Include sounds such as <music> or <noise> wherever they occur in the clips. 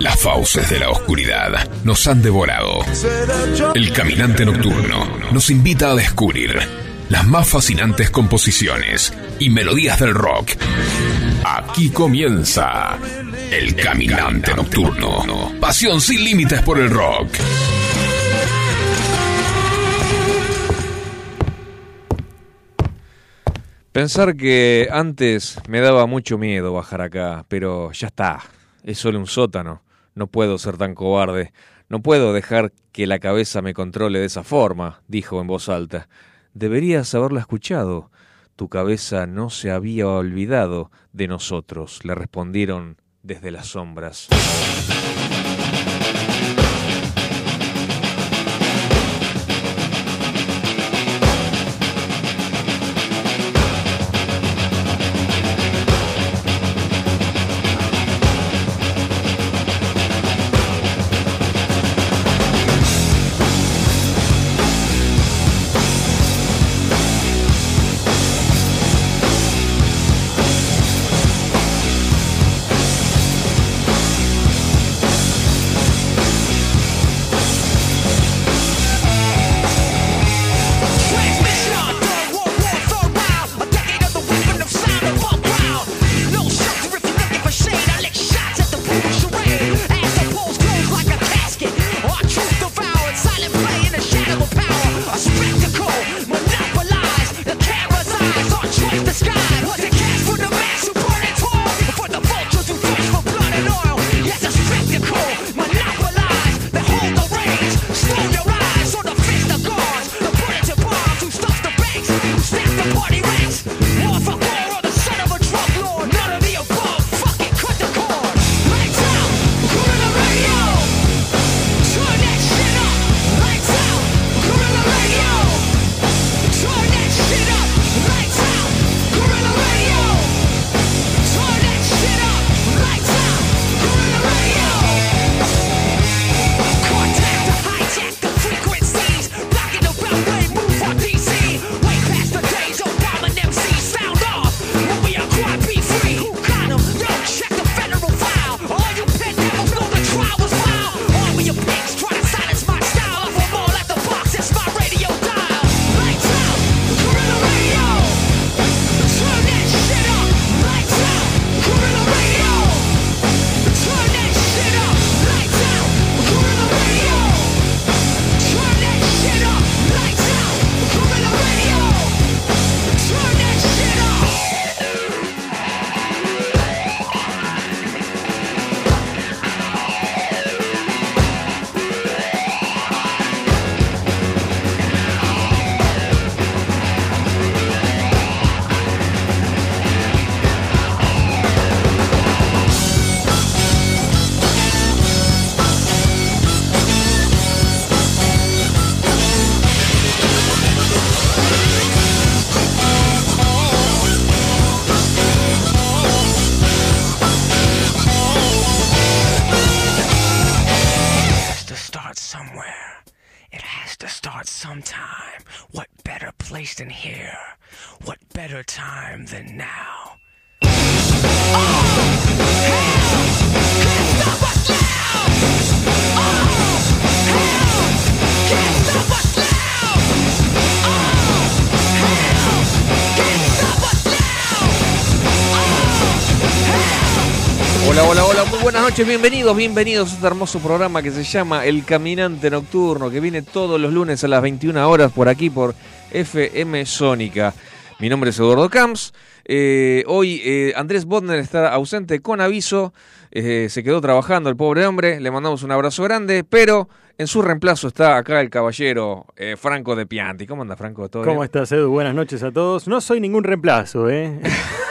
las fauces de la oscuridad nos han devorado. El caminante nocturno nos invita a descubrir las más fascinantes composiciones y melodías del rock. Aquí comienza El Caminante Nocturno. Pasión sin límites por el rock. Pensar que antes me daba mucho miedo bajar acá, pero ya está, es solo un sótano, no puedo ser tan cobarde, no puedo dejar que la cabeza me controle de esa forma, dijo en voz alta. Deberías haberla escuchado. Tu cabeza no se había olvidado de nosotros, le respondieron desde las sombras. in here. What better time than now? Bienvenidos, bienvenidos a este hermoso programa que se llama El Caminante Nocturno, que viene todos los lunes a las 21 horas por aquí por FM Sónica. Mi nombre es Eduardo Camps. Eh, hoy eh, Andrés Bodner está ausente con aviso. Eh, se quedó trabajando el pobre hombre. Le mandamos un abrazo grande, pero en su reemplazo está acá el caballero Franco de Pianti. ¿Cómo anda, Franco? ¿Todo ¿Cómo estás, Edu? Buenas noches a todos. No soy ningún reemplazo, ¿eh? <laughs>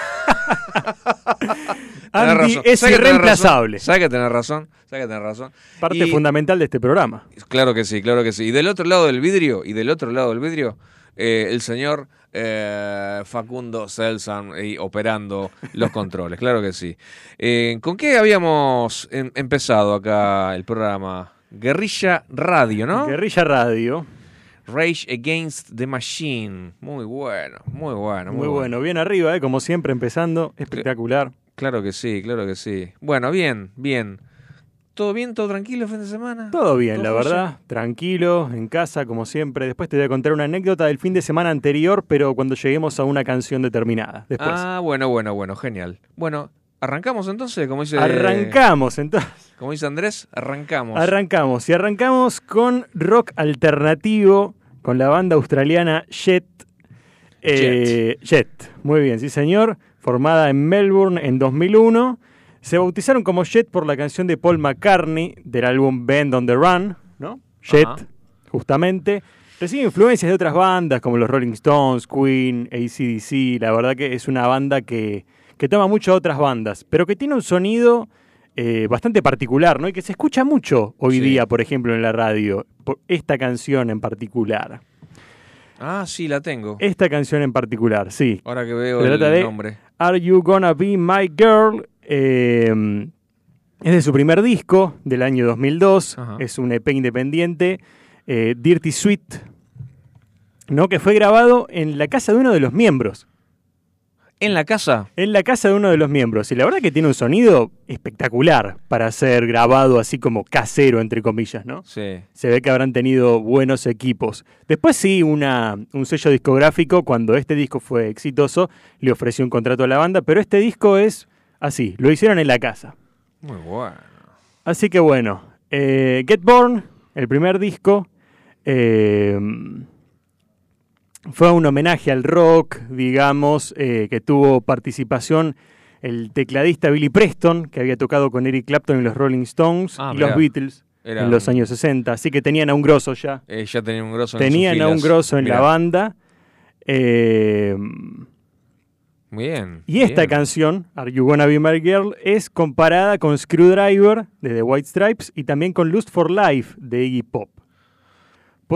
<laughs> Andy es irreemplazable. ¿Sabes que tenés razón? ¿Sabes que tenés razón? Parte fundamental de este programa. Claro que sí, claro que sí. Y del otro lado del vidrio, y del otro lado del vidrio, eh, el señor eh, Facundo Selsan operando los <laughs> controles, claro que sí. Eh, ¿Con qué habíamos em, empezado acá el programa? Guerrilla Radio, ¿no? Guerrilla Radio. Rage Against the Machine. Muy bueno, muy bueno. Muy, bueno. bien arriba, ¿eh? como siempre, empezando. Espectacular. Claro que sí, claro que sí. Bueno, bien, bien. ¿Todo bien, todo tranquilo fin de semana? Todo bien, ¿Todo la verdad. Tranquilo, en casa, como siempre. Después te voy a contar una anécdota del fin de semana anterior, pero cuando lleguemos a una canción determinada. Después. Ah, bueno, bueno, bueno, genial. Bueno, arrancamos entonces, como dice, arrancamos, entonces. como dice Andrés, arrancamos. Arrancamos. Y arrancamos con rock alternativo, con la banda australiana Jet. Eh, Jet. Muy bien, sí señor. Formada en Melbourne en 2001. Se bautizaron como Jet por la canción de Paul McCartney del álbum Band on the Run, ¿no? Jet, Ajá. justamente. Recibe influencias de otras bandas como los Rolling Stones, Queen, ACDC. La verdad que es una banda que, que toma mucho de otras bandas, pero que tiene un sonido eh, bastante particular, ¿no? Y que se escucha mucho hoy Sí. día, por ejemplo, en la radio. por esta canción en particular. Ah, sí, la tengo. Esta canción en particular, sí. Ahora que veo el de- nombre. Are You Gonna Be My Girl? Eh, es de su primer disco del año 2002. Ajá. Es un EP independiente, eh, Dirty Sweet, ¿no? que fue grabado en la casa de uno de los miembros. En la casa. En la casa de uno de los miembros. Y la verdad que tiene un sonido espectacular para ser grabado así como casero, entre comillas, ¿no? Sí. Se ve que habrán tenido buenos equipos. Después sí, una, un sello discográfico, cuando este disco fue exitoso, le ofreció un contrato a la banda, pero este disco es así, lo hicieron en la casa. Muy bueno. Así que bueno, eh, Get Born, el primer disco, eh, fue un homenaje al rock, digamos, eh, que tuvo participación el tecladista Billy Preston, que había tocado con Eric Clapton en los Rolling Stones Ah, y mirá. los Beatles Era en los años 60, así que tenían a un grosso ya. Eh, ya tenían un grosso en Tenían sus a un grosso en Mirá. la banda. eh, Muy bien. y esta bien. canción, Are You Gonna Be My Girl, es comparada con Screwdriver de The White Stripes y también con Lust for Life de Iggy Pop.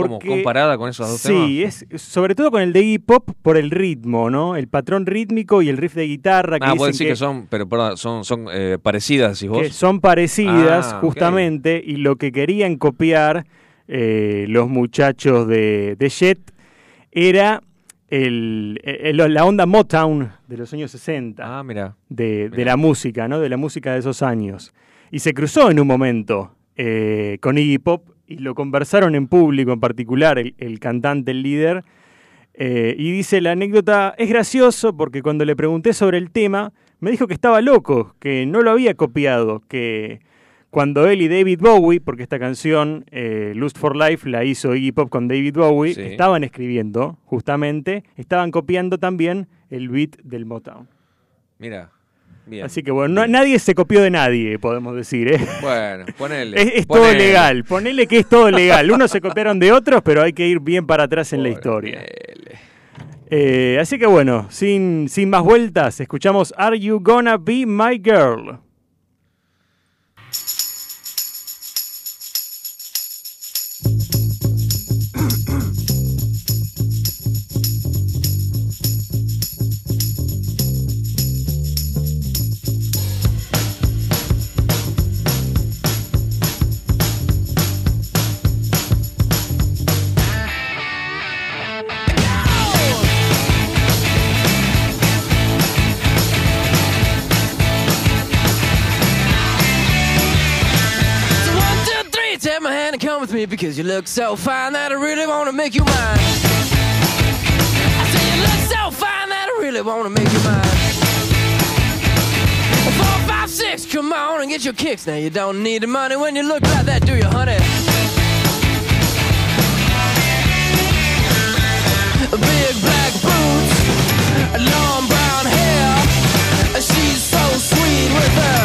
¿Cómo? ¿Comparada con esos dos Sí, es sobre todo con el de Iggy Pop por el ritmo, ¿no? El patrón rítmico y el riff de guitarra que Ah, vos decís que, son, pero perdón, son, son eh, parecidas, decís vos. que son parecidas Ah, justamente y lo que querían copiar eh, los muchachos de, de Jet era el- el- la onda Motown de los años 60 Ah, mira. de, de la música, ¿no? De la música de esos años. Y se cruzó en un momento eh, con Iggy Pop y lo conversaron en público, en particular el, el cantante, el líder. eh, y dice la anécdota, es gracioso porque cuando le pregunté sobre el tema, me dijo que estaba loco, que no lo había copiado, que cuando él y David Bowie, porque esta canción, eh, Lust for Life, la hizo Iggy Pop con David Bowie, Sí. estaban escribiendo, justamente, estaban copiando también el beat del Motown. Mira. Bien. Así que bueno, no- nadie se copió de nadie, podemos decir. ¿eh? Bueno, ponele. Es, es todo legal, ponele que es todo legal. Unos se copiaron de otros, pero hay que ir bien para atrás en la historia. Eh, así que bueno, sin, sin más vueltas, escuchamos Are You Gonna Be My Girl? Me because you look so fine that I really wanna make you mine. I say you look so fine that I really wanna make you mine. Four, five, six, come on and get your kicks. Now you don't need the money when you look like that, do you, honey? Big black boots, long brown hair. She's so sweet with her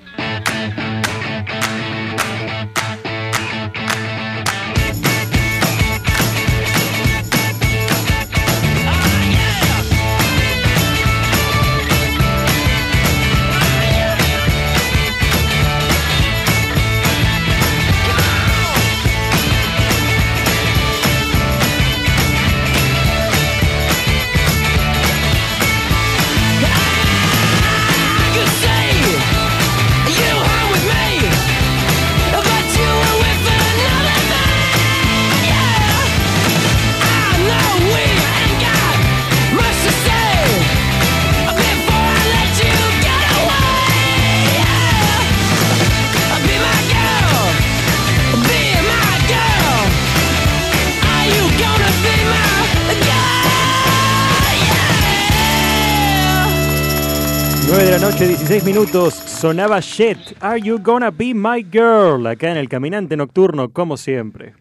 De la noche, 16 minutos, sonaba Jet, Are You Gonna Be My Girl? Acá en el Caminante Nocturno, como siempre.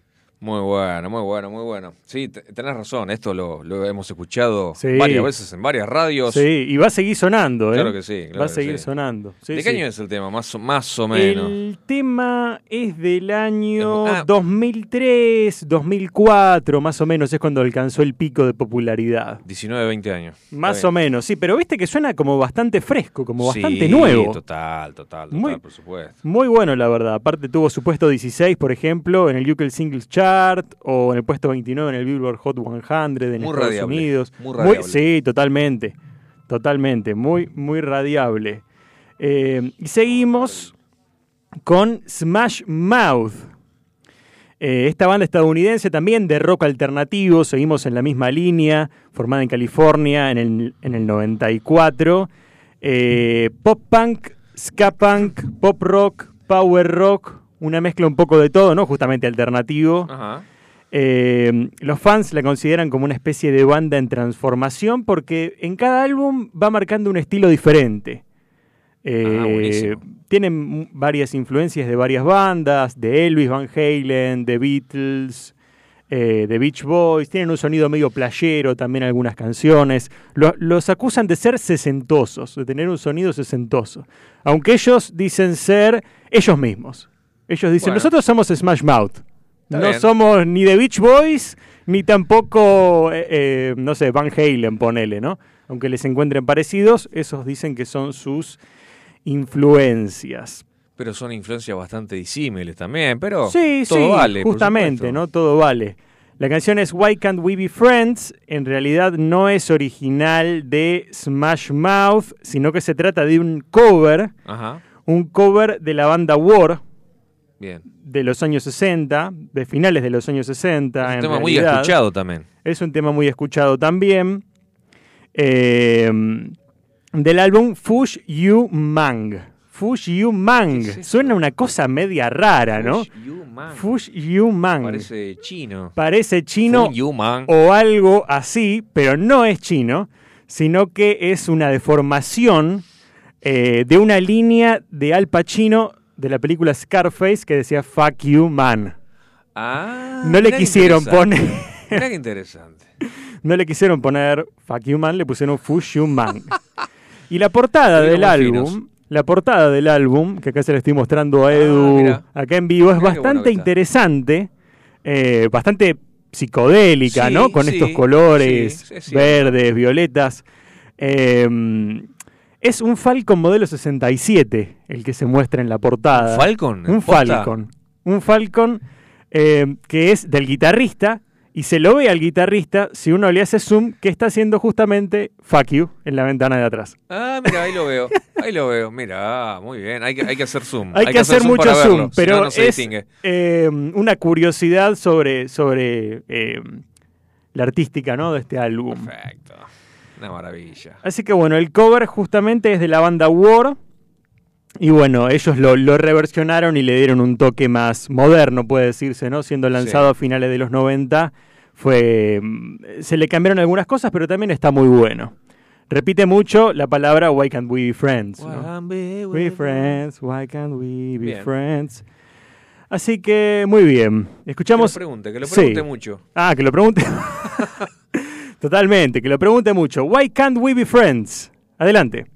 Muy bueno, muy bueno, muy bueno. Sí, te- tenés razón, esto lo, lo hemos escuchado Sí. varias veces en varias radios. Sí, y va a seguir sonando, ¿eh? Claro que sí, claro va a seguir sí. sonando. Sí, ¿De qué sí. año es el tema? Más o, más o menos. El tema es del año Ah. 2003, 2004, más o menos, es cuando alcanzó el pico de popularidad. 19, 20 años. Más o menos, sí, pero viste que suena como bastante fresco, como bastante Sí, nuevo. Total, total, total, Muy- por supuesto. Muy bueno, la verdad. Aparte tuvo su puesto 16, por ejemplo, en el UK Singles Chart o en el puesto 29 en el Billboard Hot 100 en Muy Estados radiable, Unidos. muy radiable. sí, totalmente. Totalmente. Muy, muy radiable. Eh, y seguimos con Smash Mouth. Eh, esta banda estadounidense también de rock alternativo, seguimos en la misma línea, formada en California en el, en el 94. Eh, pop punk, ska punk, pop rock, power rock, una mezcla un poco de todo, ¿no? Justamente alternativo. Ajá. Eh, los fans la consideran como una especie de banda en transformación porque en cada álbum va marcando un estilo diferente. Eh, Ah, buenísimo. tienen varias influencias de varias bandas, de Elvis Van Halen, de Beatles, eh, de Beach Boys. Tienen un sonido medio playero también algunas canciones. Lo- los acusan de ser sesentosos, de tener un sonido sesentoso. Aunque ellos dicen ser ellos mismos. Ellos dicen, Bueno. nosotros somos Smash Mouth. Está no bien. somos ni de Beach Boys, ni tampoco, eh, eh, no sé, Van Halen, ponele, ¿no? Aunque les encuentren parecidos, esos dicen que son sus influencias. Pero son influencias bastante disímiles también, pero sí, todo sí, vale. justamente. ¿no? Todo vale. La canción es Why Can't We Be Friends. En realidad no es original de Smash Mouth, sino que se trata de un cover, Ajá, un cover de la banda War bien. de los años 60, de finales de los años 60. Es un en tema muy escuchado también. Es un tema muy escuchado también. Eh, del álbum Fush You Mang. Fush You Mang. Suena una cosa media rara, ¿no? You man. Fush You Mang. Parece chino. Parece chino o algo así, pero no es chino, sino que es una deformación eh, de una línea de Al Pacino de la película Scarface que decía Fuck You Man. Ah, No le quisieron poner. Mirá qué interesante. <laughs> No le quisieron poner Fuck You Man, le pusieron Fush You Man. y la portada del álbum, finos. la portada del álbum, que acá se le estoy mostrando a Edu mira. acá en vivo, es Mirá qué bueno bastante interesante, eh, bastante psicodélica, Sí, ¿no? Con sí, estos colores sí, es cierto. verdes, violetas. Eh, es un Falcon modelo 67 el que se muestra en la portada. ¿Un Falcon? Un ¿Posta? Falcon. Un Falcon eh, que es del guitarrista y se lo ve al guitarrista, si uno le hace zoom, que está haciendo justamente fuck you en la ventana de atrás. Ah, mira, ahí lo veo. Ahí lo veo. Mira, muy bien. Hay que, hay que hacer zoom. Hay, que, hacer, mucho zoom, verlo, pero no, no se es eh, una curiosidad sobre, sobre eh, la artística ¿no? de este álbum. Perfecto. Una maravilla. Así que bueno, el cover justamente es de la banda War. Y bueno, ellos lo, lo reversionaron y le dieron un toque más moderno, puede decirse, ¿no? Siendo lanzado Sí. a finales de los 90, fue, mm, se le cambiaron algunas cosas, pero también está muy bueno. Repite mucho la palabra Why can't we be friends? ¿no? We friends, why can't we be Bien. friends? Así que muy bien. Que lo Escuchamos. pregunte, que lo Sí. pregunte mucho. Ah, que lo pregunte. <laughs> Totalmente, que lo pregunte mucho. Why can't we be friends? Adelante.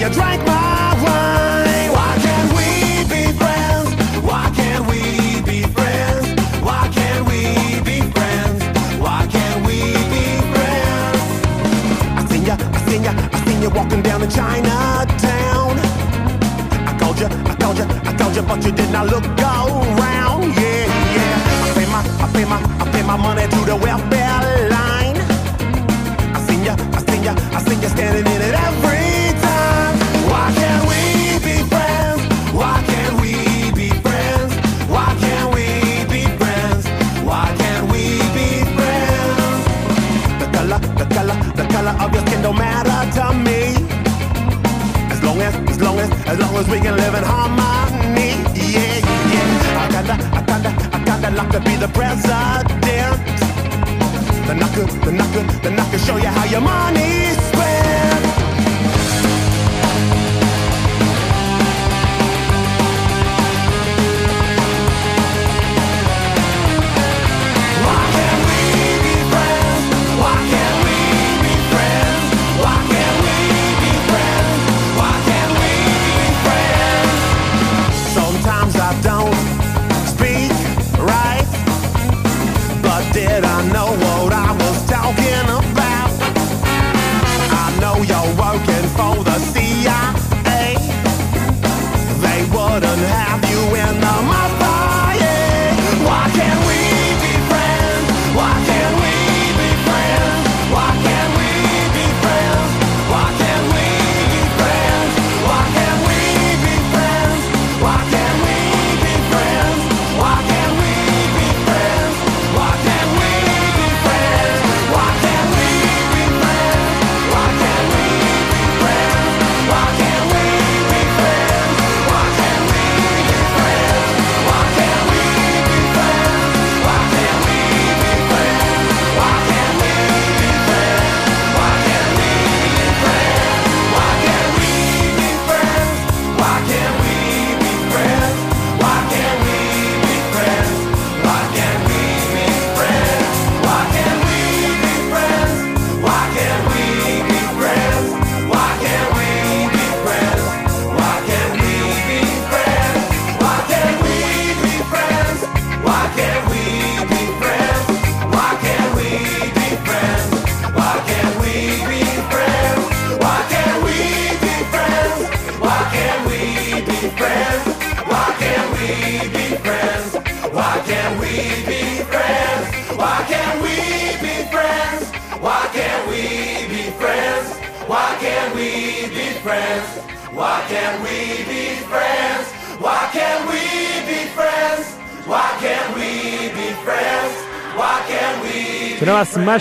You drank my wine. Why can't we be friends? Why can't we be friends? Why can't we be friends? Why can't we be friends? I seen ya, I seen ya, I seen you walking down in Chinatown. I called you, I called you, I called you, but you did not look around. Yeah, yeah. I pay my, I pay my, I pay my money to the welfare we can live in harmony. Yeah, yeah. I kinda, I kinda, I kinda like to be the president. Then I could, then I could, then I could show you how your money's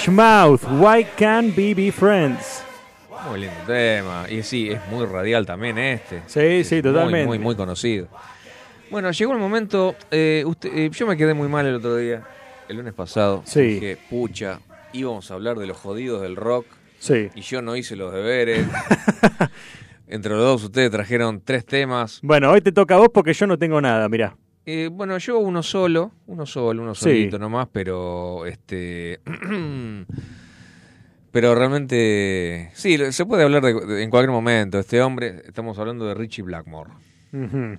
Mouth. Why can't we be friends? Muy lindo tema. Y sí, es muy radial también este. Sí, Es sí, muy, totalmente. Muy, muy conocido. Bueno, llegó el momento. eh, usted- eh, yo me quedé muy mal el otro día, el lunes pasado. Sí. Dije, pucha, íbamos a hablar de los jodidos del rock Sí. y yo no hice los deberes. <laughs> Entre los dos, ustedes trajeron tres temas. Bueno, hoy te toca a vos porque yo no tengo nada, mirá. Eh, bueno, yo uno solo, uno solo, uno Sí. solito nomás, pero este. <clears throat> pero realmente. Sí, se puede hablar de- de- en cualquier momento. Este hombre, estamos hablando de Richie Blackmore.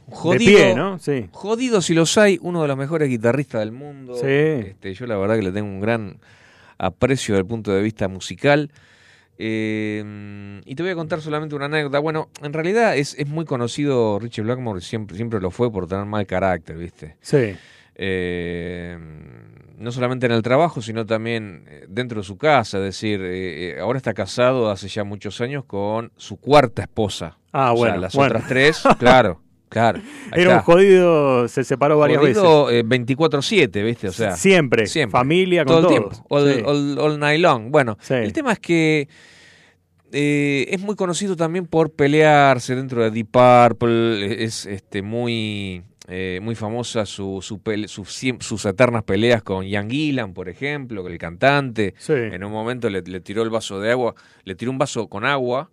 Jodido. De pie, ¿no? Sí. Jodido si los hay, uno de los mejores guitarristas del mundo. Sí. Este, yo la verdad que le tengo un gran aprecio desde el punto de vista musical. Eh, y te voy a contar solamente una anécdota. Bueno, en realidad es, es muy conocido Richie Blackmore, siempre, siempre lo fue por tener mal carácter, ¿viste? Sí. Eh, no solamente en el trabajo, sino también eh, dentro de su casa. Es decir, eh, eh, ahora está casado hace ya muchos años con su cuarta esposa. Ah, O sea, bueno. las bueno. otras tres, <laughs> claro, claro. Era un jodido, se separó varias Jodido, eh, 24-7, ¿viste? O sea, veces. Siempre. siempre. Familia todo con el todos. tiempo, all, Sí. all- all night long. Bueno, Sí. el tema es que eh, es muy conocido también por pelearse dentro de Deep Purple, es este muy eh, muy famosa su, su pele- sus, eternas peleas con Ian Gillan, por ejemplo, el cantante. Sí. En un momento le, le tiró el vaso de agua, le tiró un vaso con agua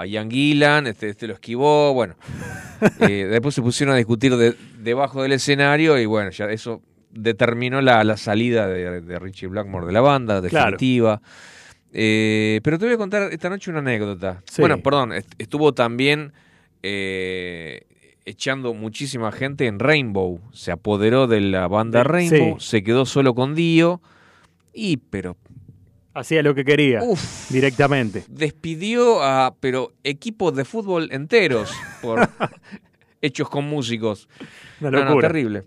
a Ian Gillan, este, este lo esquivó, bueno. <laughs> Eh, después se pusieron a discutir de- debajo del escenario y bueno, ya eso determinó la, la salida de, de Richie Blackmore de la banda, Claro. definitiva. Eh, pero te voy a contar esta noche una anécdota. Sí. Bueno, perdón, est- estuvo también eh, echando muchísima gente en Rainbow. Se apoderó de la banda Rainbow, sí. se quedó solo con Dio. Y, pero, Hacía lo que quería. uff, Directamente. despidió a, pero, equipos de fútbol enteros por <laughs> hechos con músicos. Una No, no, locura. terrible.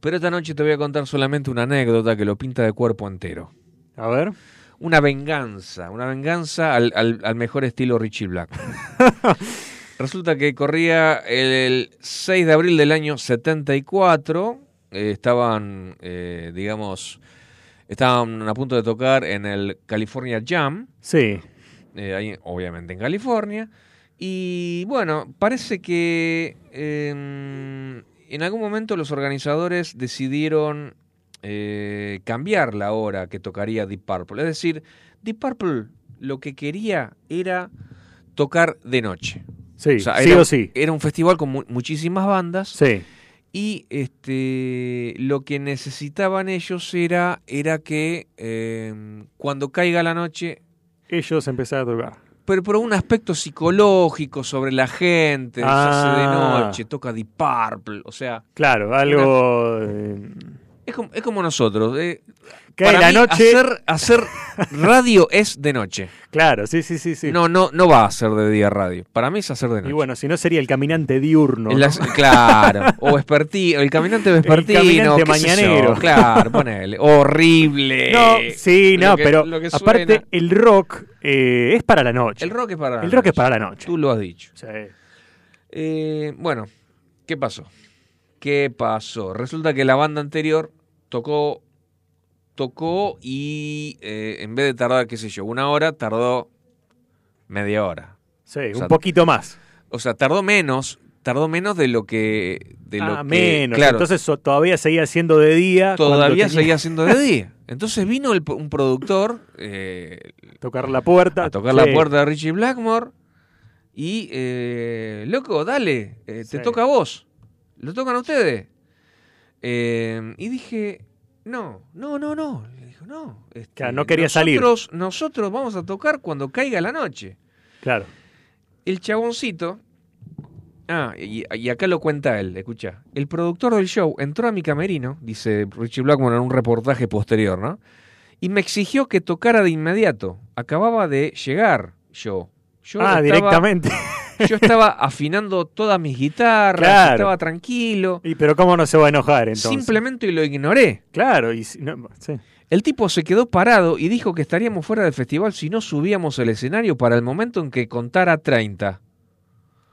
Pero esta noche te voy a contar solamente una anécdota que lo pinta de cuerpo entero. A ver. Una venganza, una venganza al, al- al mejor estilo Richie Black. <laughs> Resulta que corría el 6 de abril del año 74, eh, estaban, eh, digamos, estaban a punto de tocar en el California Jam, Sí. eh, ahí obviamente en California. Y bueno, parece que eh, en algún momento los organizadores decidieron eh, cambiar la hora que tocaría Deep Purple. Es decir, Deep Purple lo que quería era tocar de noche. Sí. O sea, sí era, o sí. era un festival con mu- muchísimas bandas Sí. Y este lo que necesitaban ellos era, era que eh, cuando caiga la noche Ellos empezaron a tocar. pero por un aspecto psicológico sobre la gente, se hace de Ah. noche, toca Deep Purple, o sea, Claro, algo. eh, es como, es como nosotros. eh, para la mí, noche. Hacer, hacer radio es de noche. <laughs> Claro, sí, sí, sí. sí. No, no, no va a ser de día radio. Para mí es hacer de noche. y bueno, si no sería el caminante diurno. Claro, o vespertino, el caminante vespertino, caminante sé yo, mañanero. claro, <laughs> ponele, horrible. No, sí, no, que- pero aparte el rock eh, es para la noche. el rock es para la El rock es noche. para la noche. Tú lo has dicho. Sí. Eh, bueno, ¿qué pasó? ¿Qué pasó? Resulta que la banda anterior tocó, tocó y eh, en vez de tardar, qué sé yo, una hora, tardó media hora. Sí, O sea, un poquito más. O sea, tardó menos, tardó menos de lo que... De lo ah, que- menos. Claro, Entonces todavía seguía siendo de día. todavía seguía siendo de <laughs> día. Entonces vino el- un productor eh, que Tocar la puerta. a tocar Sí. la puerta de Richie Blackmore y, eh, loco, dale, eh, te Sí. toca a vos. ¿Lo tocan a ustedes? Eh, y dije, no, no, no, no. Le dijo, no. este, Claro, no quería salir. nosotros, Nosotros vamos a tocar cuando caiga la noche. Claro. El chaboncito. Ah, y, y acá lo cuenta él, escucha. El productor del show entró a mi camerino, dice Richie Blackmore en un reportaje posterior, ¿no? Y me exigió que tocara de inmediato. Acababa de llegar yo. Yo ah, estaba- directamente. Yo estaba afinando todas mis guitarras, Claro. estaba tranquilo. y pero cómo no se va a enojar entonces. Simplemente lo ignoré. Claro, y si- no, sí. El tipo se quedó parado y dijo que estaríamos fuera del festival si no subíamos al escenario para el momento en que contara 30.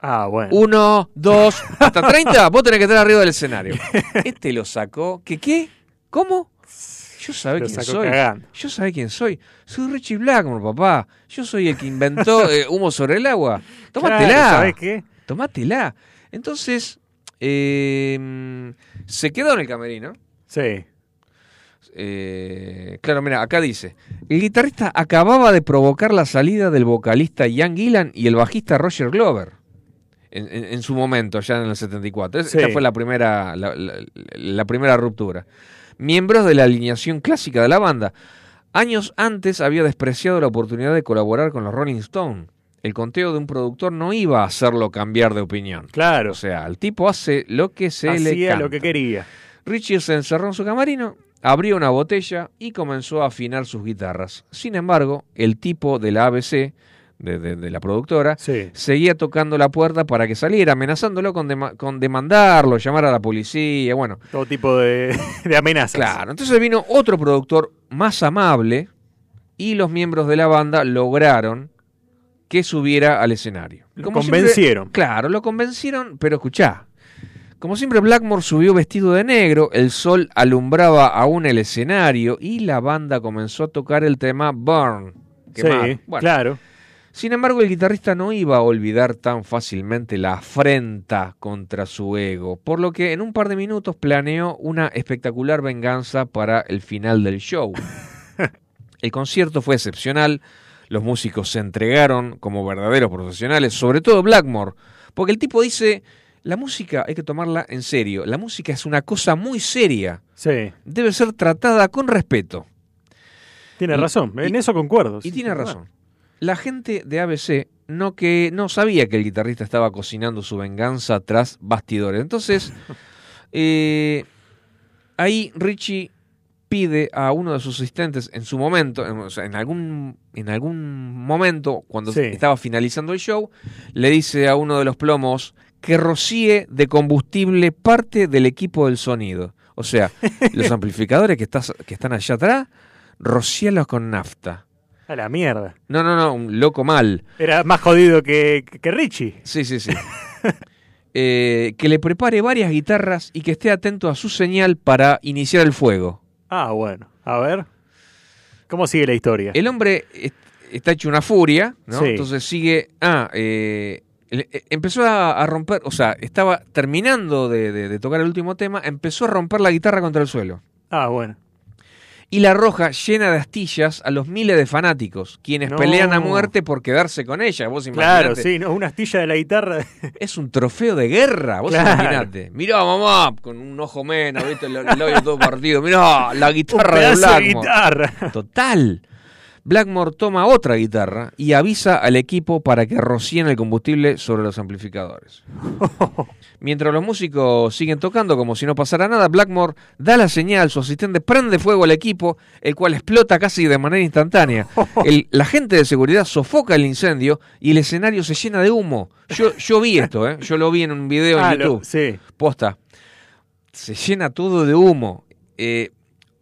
Ah, bueno. Uno, dos, <laughs> hasta 30, vos tenés que estar arriba del escenario. <laughs> Este lo sacó. ¿Qué qué? ¿Cómo? Yo Lo quién soy. cagando. Yo sabés quién soy. Soy Richie Blackmore, papá. Yo soy el que inventó <laughs> eh, humo sobre el agua. Tómatela. Claro, ¿Sabes qué? Tomátela. Entonces, Eh, se quedó en el camerino. Sí. Eh, claro, mira, acá dice, el guitarrista acababa de provocar la salida del vocalista Ian Gillan y el bajista Roger Glover en, en- en su momento, ya en el 74. Es- Esta Sí. fue la primera, la, la- la primera ruptura. Miembros de la alineación clásica de la banda. Años antes había despreciado la oportunidad de colaborar con los Rolling Stones. El conteo de un productor no iba a hacerlo cambiar de opinión. Claro. O sea, el tipo hace lo que se le Hacía canta. lo que quería. Richie se encerró en su camarino, abrió una botella y comenzó a afinar sus guitarras. Sin embargo, el tipo de la ABC, de, de- de la productora, Sí. seguía tocando la puerta para que saliera, amenazándolo con, dema- con demandarlo, llamar a la policía, bueno. Todo tipo de, <laughs> de amenazas. Claro, entonces vino otro productor más amable y los miembros de la banda lograron que subiera al escenario. Lo Como convencieron. siempre- claro, lo convencieron, pero escuchá. Como siempre, Blackmore subió vestido de negro, el sol alumbraba aún el escenario y la banda comenzó a tocar el tema Burn. Sí, Bueno, claro. Sin embargo, el guitarrista no iba a olvidar tan fácilmente la afrenta contra su ego, por lo que en un par de minutos planeó una espectacular venganza para el final del show. <laughs> El concierto fue excepcional, los músicos se entregaron como verdaderos profesionales, sobre todo Blackmore, porque el tipo dice, la música hay que tomarla en serio, la música es una cosa muy seria, Sí. debe ser tratada con respeto. Tiene Y- razón. En y- eso concuerdo. Y tiene razón. La gente de ABC no que no sabía que el guitarrista estaba cocinando su venganza tras bastidores. Entonces, <laughs> eh, ahí Richie pide a uno de sus asistentes en su momento, en, o sea, en algún, en algún momento, cuando Sí. estaba finalizando el show, le dice a uno de los plomos que rocíe de combustible parte del equipo del sonido. O sea, <laughs> los amplificadores que, estás, que están allá atrás, rocíalos con nafta. A la mierda. No, no, no, un loco mal. Era más jodido que, que Richie. Sí, sí, sí. <laughs> Eh, que le prepare varias guitarras y que esté atento a su señal para iniciar el fuego. Ah, bueno. A ver. ¿Cómo sigue la historia? El hombre est- está hecho una furia, ¿no? Sí. Entonces sigue. Ah, eh, eh, empezó a, a romper, o sea, estaba terminando de, de- de tocar el último tema, empezó a romper la guitarra contra el suelo. Ah, bueno. Y la roja llena de astillas a los miles de fanáticos, quienes No. pelean a muerte por quedarse con ella. Vos Claro, imaginate. sí, ¿no? una astilla de la guitarra. <laughs> Es un trofeo de guerra, vos Claro. imaginate. Mirá, mamá, con un ojo menos, ¿viste? El, el labio todo partido. Mirá, la Un guitarra de pedazo de guitarra. Total. Blackmore toma otra guitarra y avisa al equipo para que rocíen el combustible sobre los amplificadores. <laughs> Mientras los músicos siguen tocando como si no pasara nada, Blackmore da la señal, su asistente prende fuego al equipo, el cual explota casi de manera instantánea. <laughs> El, la gente de seguridad sofoca el incendio y el escenario se llena de humo. Yo, yo vi esto, ¿eh? yo lo vi en un video en Ah, lo- YouTube. sí. Posta. Se llena todo de humo. Eh,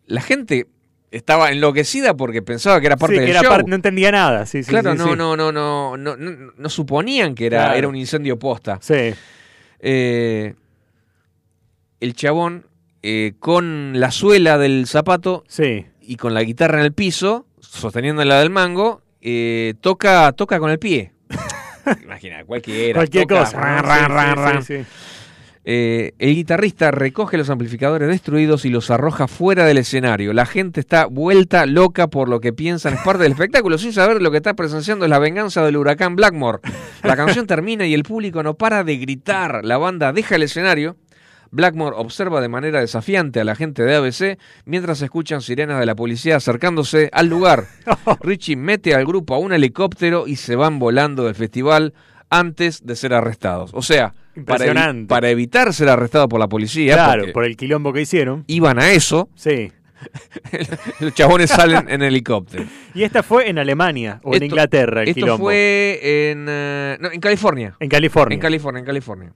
la gente estaba enloquecida porque pensaba que era parte Sí, del era show. no entendía nada. Sí, sí, claro, sí, no, sí. no, no, no, no, no, no suponían que era, Claro. era un incendio posta. Sí. Eh, el chabón eh, con la suela del zapato Sí. y con la guitarra en el piso, sosteniéndola del mango, eh, toca, toca con el pie. <laughs> Imagina, cualquiera. Cualquier toca, cosa. ran, ran, Sí, ran, Eh, el guitarrista recoge los amplificadores destruidos y los arroja fuera del escenario. La gente está vuelta loca por lo que piensan. Es parte del espectáculo sin saber lo que está presenciando es la venganza del huracán Blackmore. La canción <laughs> termina y el público no para de gritar. La banda deja el escenario. Blackmore observa de manera desafiante a la gente de ABC mientras escuchan sirenas de la policía acercándose al lugar. <laughs> Richie mete al grupo a un helicóptero y se van volando del festival antes de ser arrestados. O sea, para, evi- Impresionante. para evitar ser arrestado por la policía, Claro, por el quilombo que hicieron. iban a eso, Sí. <laughs> los chabones salen en helicóptero. Y esta fue en Alemania o en Inglaterra, el Esto quilombo. fue en, eh, no, en California. En California. En California, en California.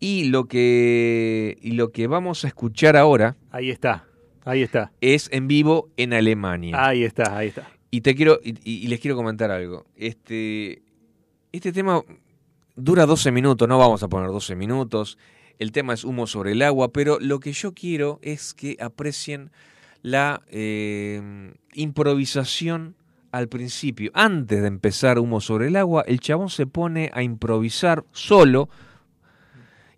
Y lo que y lo que vamos a escuchar ahora Ahí está. Ahí está. es en vivo en Alemania. Ahí está, ahí está. Y te quiero y- y les quiero comentar algo. Este este tema dura 12 minutos, no vamos a poner 12 minutos. El tema es humo sobre el agua, pero lo que yo quiero es que aprecien la eh, improvisación al principio. Antes de empezar humo sobre el agua, el chabón se pone a improvisar solo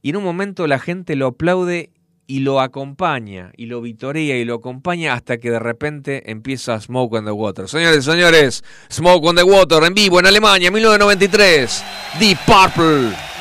y en un momento la gente lo aplaude y lo acompaña, y lo vitorea, y lo acompaña hasta que de repente empieza Smoke on the Water. Señores y señores, Smoke on the Water en vivo en Alemania, 1993, Deep Purple.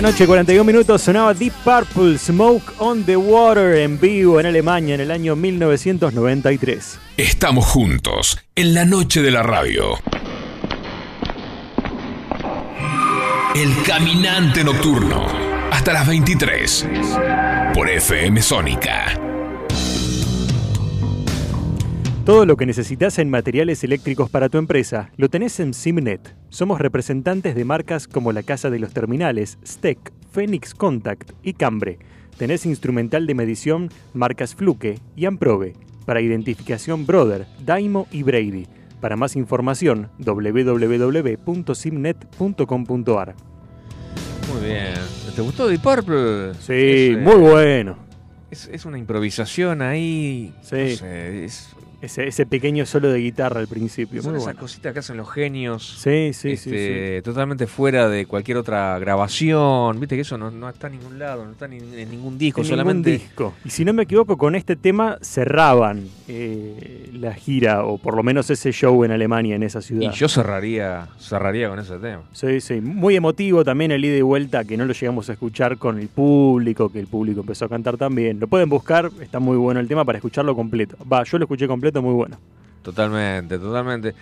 Noche, 41 minutos, sonaba Deep Purple, Smoke on the Water en vivo en Alemania en el año 1993. Estamos juntos en la noche de la radio. El caminante nocturno. Hasta las 23. Por FM Sónica. Todo lo que necesitas en materiales eléctricos para tu empresa lo tenés en Simnet. Somos representantes de marcas como la Casa de los Terminales, Steck, Phoenix Contact y Cambre. Tenés instrumental de medición marcas Fluke y Amprobe para identificación Brother, Daimo y Brady. Para más información, www.simnet.com.ar. Muy bien. ¿Te gustó Deep Purple? Sí, Es, eh, muy bueno. Es, es una improvisación ahí. Sí. no sé, es, Ese, ese pequeño solo de guitarra al principio. son Muy esas bueno. cositas que hacen los genios. Sí, sí, sí, este, Totalmente fuera de cualquier otra grabación. Viste que eso no, no está en ningún lado, no está ni en ningún disco, En ningún solamente. disco. Y si no me equivoco, con este tema cerraban eh, la gira, o por lo menos ese show en Alemania, en esa Y ciudad. yo cerraría, cerraría con ese tema. Sí, sí. Muy emotivo también el ida y vuelta, que no lo llegamos a escuchar con el público, que el público empezó a cantar también. Lo pueden buscar, está muy bueno el tema para escucharlo completo. Va, yo lo escuché completo, muy bueno. Totalmente, totalmente.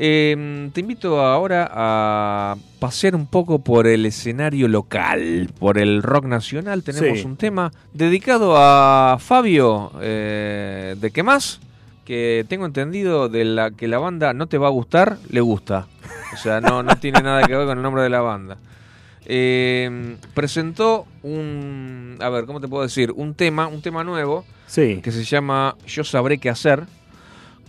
Eh, te invito ahora a pasear un poco por el escenario local, por el rock nacional. Tenemos Sí. un tema dedicado a Fabio eh, de qué más, que tengo entendido de la que la banda no te va a gustar, le gusta. O sea, no, no <laughs> tiene nada que ver con el nombre de la banda. Eh, presentó un, a ver, ¿cómo te puedo decir? Un tema, un tema nuevo Sí. que se llama Yo sabré qué hacer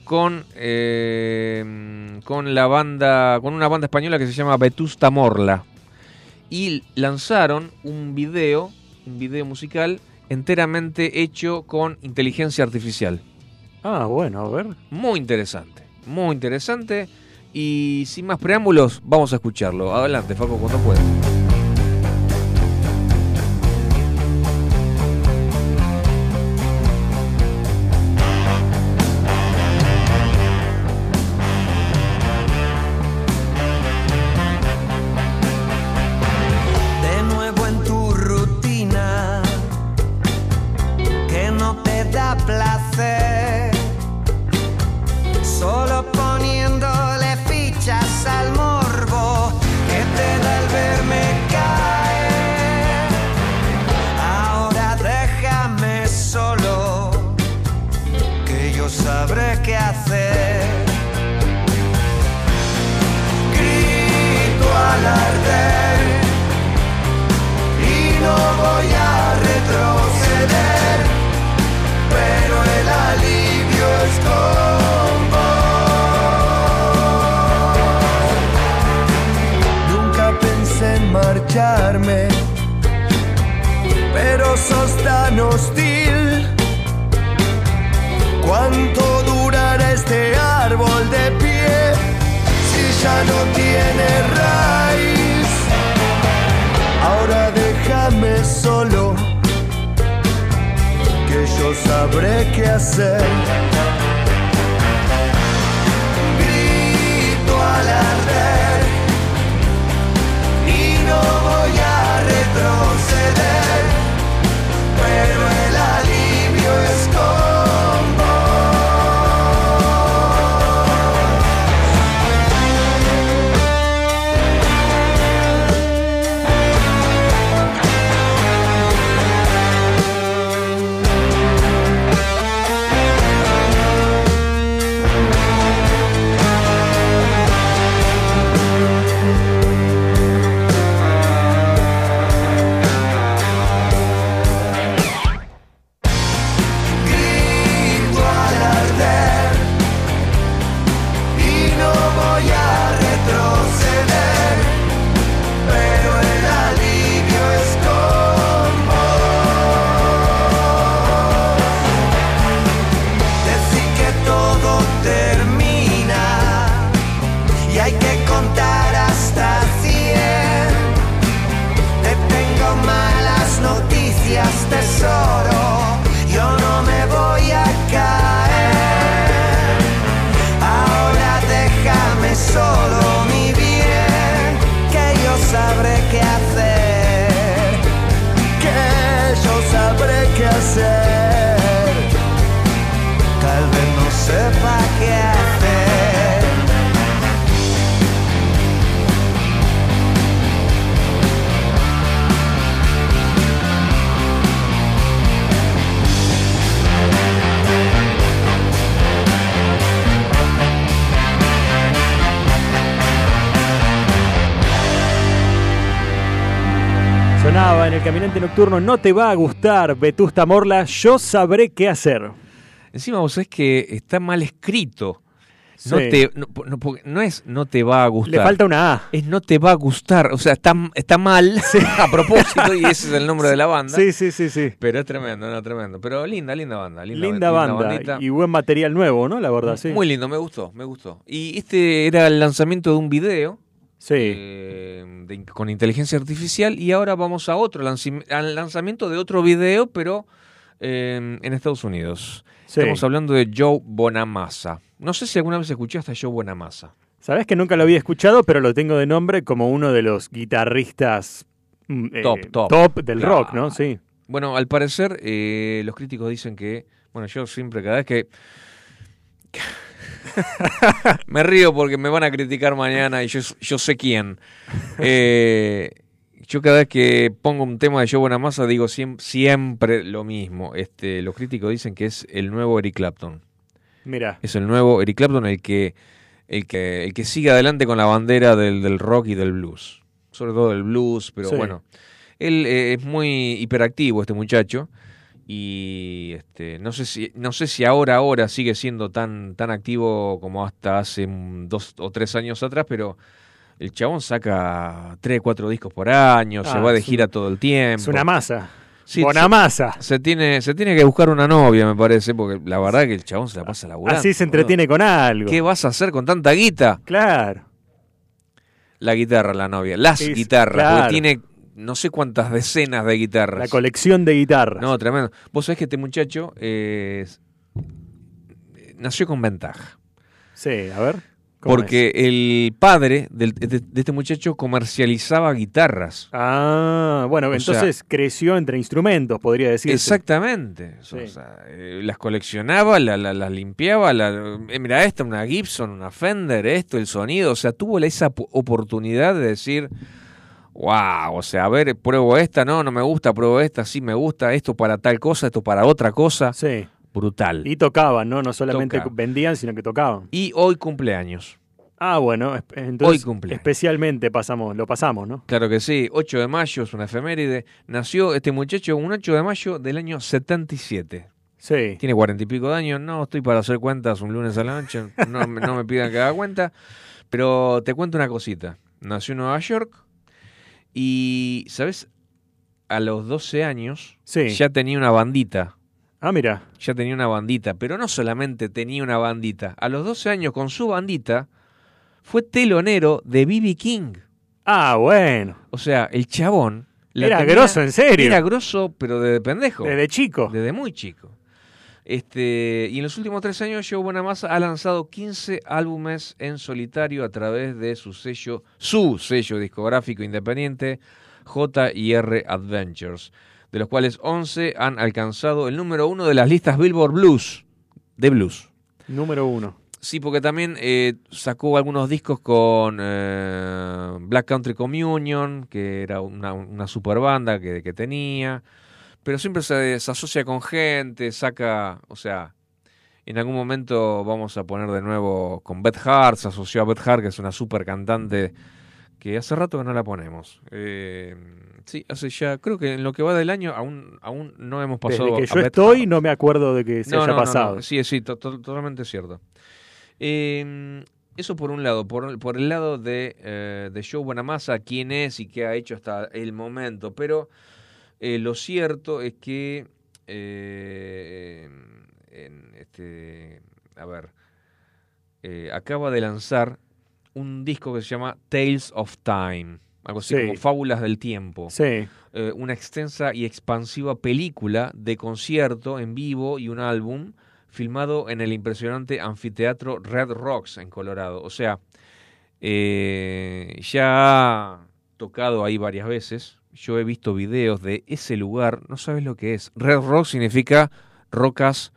con eh, con la banda con una banda española que se llama Vetusta Morla. Y lanzaron un video un video musical enteramente hecho con inteligencia artificial. Ah, bueno, a ver. muy interesante muy interesante. Y sin más preámbulos vamos a escucharlo. Adelante Faco cuando puedas Caminante Nocturno. No te va a gustar, Vetusta Morla. Yo sabré qué hacer. Encima vos sabés que está mal escrito. No, Sí. te, no, no, porque no es no te va a gustar. Le falta una A. Es no te va a gustar. O sea, está, está mal <laughs> a propósito y ese es el nombre de la banda. Sí, sí, sí, sí. Pero es tremendo, no, tremendo. Pero linda, linda banda. Linda, Linda banda bandita. y buen material nuevo, ¿no? La verdad, sí. Muy lindo, me gustó, me gustó. Y este era el lanzamiento de un video Sí. eh, de- con inteligencia artificial y ahora vamos a otro al lanzamiento de otro video, pero eh, en Estados Unidos. Sí. Estamos hablando de Joe Bonamassa. No sé si alguna vez escuchaste a Joe Bonamassa. Sabes que nunca lo había escuchado, pero lo tengo de nombre como uno de los guitarristas mm, eh, Top, top. del Claro. rock, ¿no? Sí. Bueno, al parecer eh, los críticos dicen que, bueno, yo siempre cada vez que me río porque me van a criticar mañana y yo, yo sé quién. Eh, yo cada vez que pongo un tema de Joe Bonamassa digo siem- siempre lo mismo. Este, los críticos dicen que es el nuevo Eric Clapton. Mira. Es el nuevo Eric Clapton el que el que el que sigue adelante con la bandera del, del rock y del blues. Sobre todo del blues, pero Sí. bueno. Él eh, es muy hiperactivo este muchacho y este no sé si no sé si ahora ahora sigue siendo tan tan activo como hasta hace dos o tres años atrás, pero el chabón saca tres cuatro discos por año, se Ah, va de un- gira todo el tiempo. Es una masa. Sí, Bonamassa. se tiene se tiene que buscar una novia, me parece, porque la verdad que el chabón se la pasa laburando. Así se boludo. entretiene con algo. ¿Qué vas a hacer con tanta guita? Claro. La guitarra, la novia. Las Es- guitarras. claro. Porque tiene no sé cuántas decenas de guitarras. La colección de guitarras. No, tremendo. Vos sabés que este muchacho eh, es- nació con ventaja. Sí, a ver. ¿cómo Porque el padre del- de, de este muchacho comercializaba guitarras. Ah, bueno, O entonces creció entre instrumentos, podría decirse. Exactamente. O sea, eh, las coleccionaba, la- la- las limpiaba. La, eh, mira, esta, una Gibson, una Fender, esto, el sonido. O sea, tuvo la- esa po- oportunidad de decir, wow, o sea, a ver, pruebo esta, no, no me gusta, pruebo esta, sí me gusta, esto para tal cosa, esto para otra cosa. Sí. Brutal. Y tocaban, ¿no? No solamente Toca. vendían, sino que tocaban. Y hoy cumpleaños. Ah, bueno, es- entonces Hoy cumpleaños. especialmente pasamos, lo pasamos, ¿no? Claro que sí, 8 de mayo es una efeméride. Nació este muchacho un 8 de mayo del año 77. Sí. Tiene cuarenta y pico de años, no estoy para hacer cuentas un lunes a la noche, no, no me pidan que haga cuenta, pero te cuento una cosita. Nació en Nueva York y, ¿sabes? A los 12 años Sí. ya tenía una bandita, Ah, mira. ya tenía una bandita, pero no solamente tenía una bandita, a los 12 años con su bandita fue telonero de B.B. King. Ah, bueno. O sea, el chabón... la Era tenía- grosso, en serio. Era grosso, pero de pendejo. Desde chico. Desde muy chico. Este, y en los últimos tres años, Joe Bonamassa ha lanzado 15 álbumes en solitario a través de su sello, su sello discográfico independiente, J&R Adventures, de los cuales 11 han alcanzado el número uno de las listas Billboard Blues, de blues. Número uno. Sí, porque también eh, sacó algunos discos con eh, Black Country Communion, que era una, una super banda que, que tenía, pero siempre se, se asocia con gente, saca, o sea, en algún momento vamos a poner de nuevo con Beth Hart, se asoció a Beth Hart, que es una super cantante que hace rato que no la ponemos. Eh, sí, hace ya, creo que en lo que va del año aún, aún no hemos pasado Desde que yo estoy, Hart. no me acuerdo de que se haya pasado. Sí, sí, to- to- totalmente cierto. Eh, eso por un lado. Por, por el lado de, eh, de Joe Bonamassa, quién es y qué ha hecho hasta el momento. Pero eh, lo cierto es que. eh, en este, a ver. eh, acaba de lanzar un disco que se llama Tales of Time. Algo así Sí. como Fábulas del Tiempo Sí. una extensa y expansiva película de concierto en vivo y un álbum filmado en el impresionante anfiteatro Red Rocks en Colorado. O sea, eh, ya ha tocado ahí varias veces. Yo he visto videos de ese lugar. No sabes lo que es. Red Rock significa rocas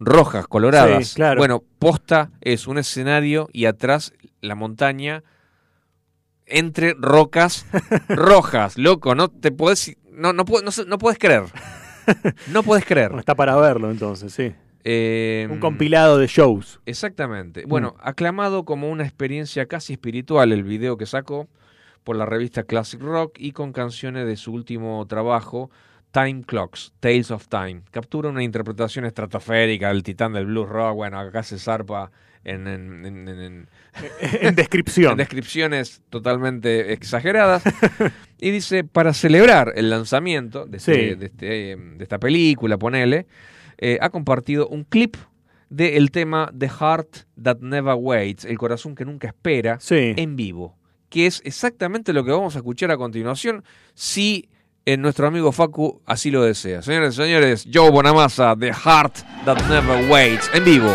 rojas, coloradas. Sí, claro. Bueno, posta es un escenario y atrás la montaña entre rocas <laughs> rojas, loco, no te puedes no no no, no puedes creer. <laughs> No puedes creer. Bueno, está para verlo entonces, sí. Eh, Un compilado de shows. Exactamente. Bueno, aclamado como una experiencia casi espiritual el video que sacó, por la revista Classic Rock y con canciones de su último trabajo, Time Clocks, Tales of Time. Captura una interpretación estratosférica del titán del blues rock. Bueno, acá se zarpa en, en, descripción. en descripciones totalmente exageradas. <laughs> y dice, para celebrar el lanzamiento de, este, de, este, eh, de esta película, ponele, eh, ha compartido un clip del tema The Heart That Never Waits, el corazón que nunca espera, en vivo que es exactamente lo que vamos a escuchar a continuación, si en nuestro amigo Facu así lo desea. Señores y señores, Joe Bonamassa, The Heart That Never Waits, en vivo.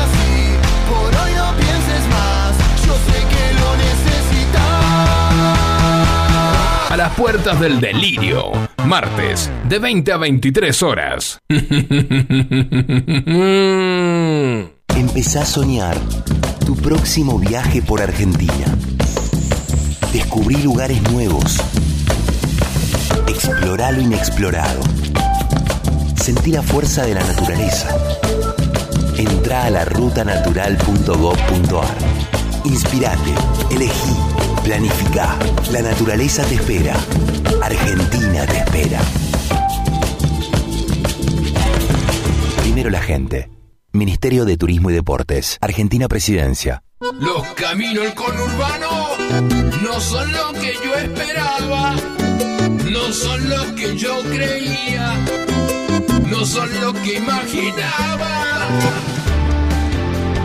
las puertas del delirio, martes, de 20 a 23 horas. <laughs> Empezá a soñar tu próximo viaje por Argentina. Descubrí lugares nuevos. Explorá lo inexplorado. Sentí la fuerza de la naturaleza. Entrá a la rutanatural.gov.ar. Inspirate, elegí, planificá. La naturaleza te espera. Argentina te espera. Primero la gente. Ministerio de Turismo y Deportes. Argentina Presidencia. Los caminos del conurbano no son lo que yo esperaba, no son lo que yo creía, no son lo que imaginaba.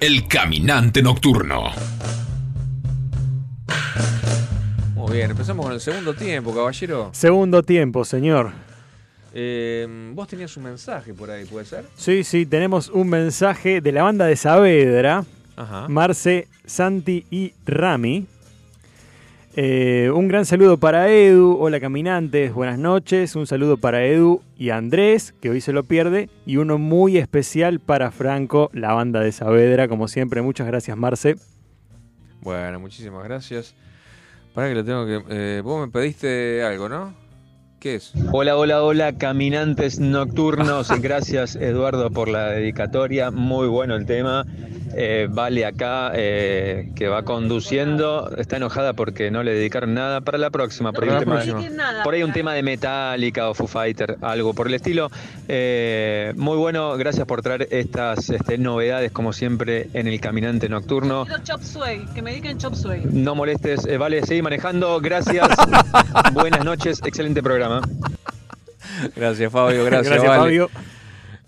El caminante nocturno. Muy bien, empezamos con el segundo tiempo, caballero. Segundo tiempo, señor. Eh, vos tenías un mensaje por ahí, ¿puede ser? Sí, sí, tenemos un mensaje de la banda de Saavedra, Ajá. Marce, Santi y Rami. Eh, un gran saludo para Edu, hola caminantes, buenas noches. Un saludo para Edu y Andrés, que hoy se lo pierde. Y uno muy especial para Franco, la banda de Saavedra, como siempre. Muchas gracias, Marce. Bueno, muchísimas gracias. Para que lo tengo que. eh, vos me pediste algo, ¿no? ¿Qué es? Hola, hola, hola, caminantes nocturnos. <laughs> Gracias, Eduardo, por la dedicatoria. Muy bueno el tema. Eh, vale acá, eh, que va conduciendo, está enojada porque no le dedicaron nada. Para la próxima, por ahí, un tema, próxima. por ahí un tema de Metallica o Foo Fighter, algo por el estilo. Eh, muy bueno, gracias por traer estas este, novedades, como siempre, en el caminante nocturno. Chop suey, que me digan chop suey. No molestes, eh, vale, seguí manejando. Gracias. <laughs> Buenas noches, excelente programa. <laughs> Gracias, Fabio. Gracias, Gracias, Vale. Fabio.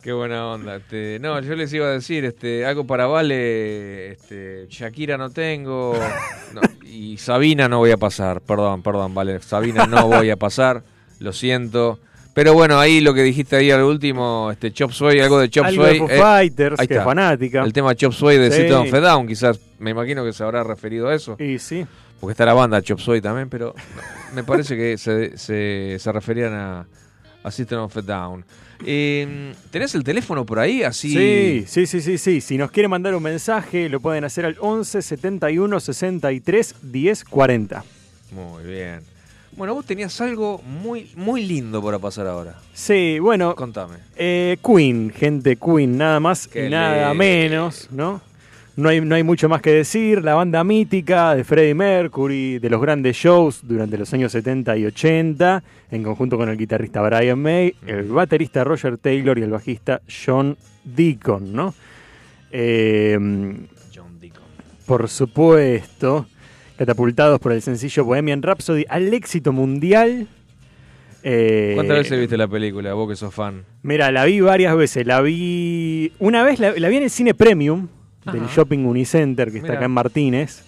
Qué buena onda. Este, no, yo les iba a decir, este, algo para Vale, este, Shakira no tengo, <laughs> no, y Sabina no voy a pasar. Perdón, perdón, Vale, Sabina no voy a pasar, lo siento. Pero bueno, ahí lo que dijiste ahí al último, este Chop Suey, algo de Chop Algo de. Foo eh, Fighters, ahí que está. fanática. El tema Chop Suey de Sí. System of Down, quizás, me imagino que se habrá referido a eso. Y sí. Porque está la banda Chop Suey también, pero no, me parece que se, se, se referían a, a System of a Down. Eh, ¿Tenés el teléfono por ahí? Así. Sí, sí, sí, sí, sí. Si nos quieren mandar un mensaje, lo pueden hacer al 11 71 63 10 40. Muy bien. Bueno, vos tenías algo muy, muy lindo para pasar ahora. Sí, bueno, Contame. eh, Queen, gente Queen, nada más y nada menos, ¿no? No hay, no hay mucho más que decir. La banda mítica de Freddie Mercury, de los grandes shows durante los años 70 y 80, en conjunto con el guitarrista Brian May, el baterista Roger Taylor y el bajista John Deacon, ¿no? Eh, John Deacon. por supuesto, catapultados por el sencillo Bohemian Rhapsody al éxito mundial. Eh, ¿Cuántas veces viste la película, vos que sos fan? Mira, la vi varias veces. La vi. Una vez la, la vi en el cine premium del. Shopping Unicenter, que está acá en Martínez.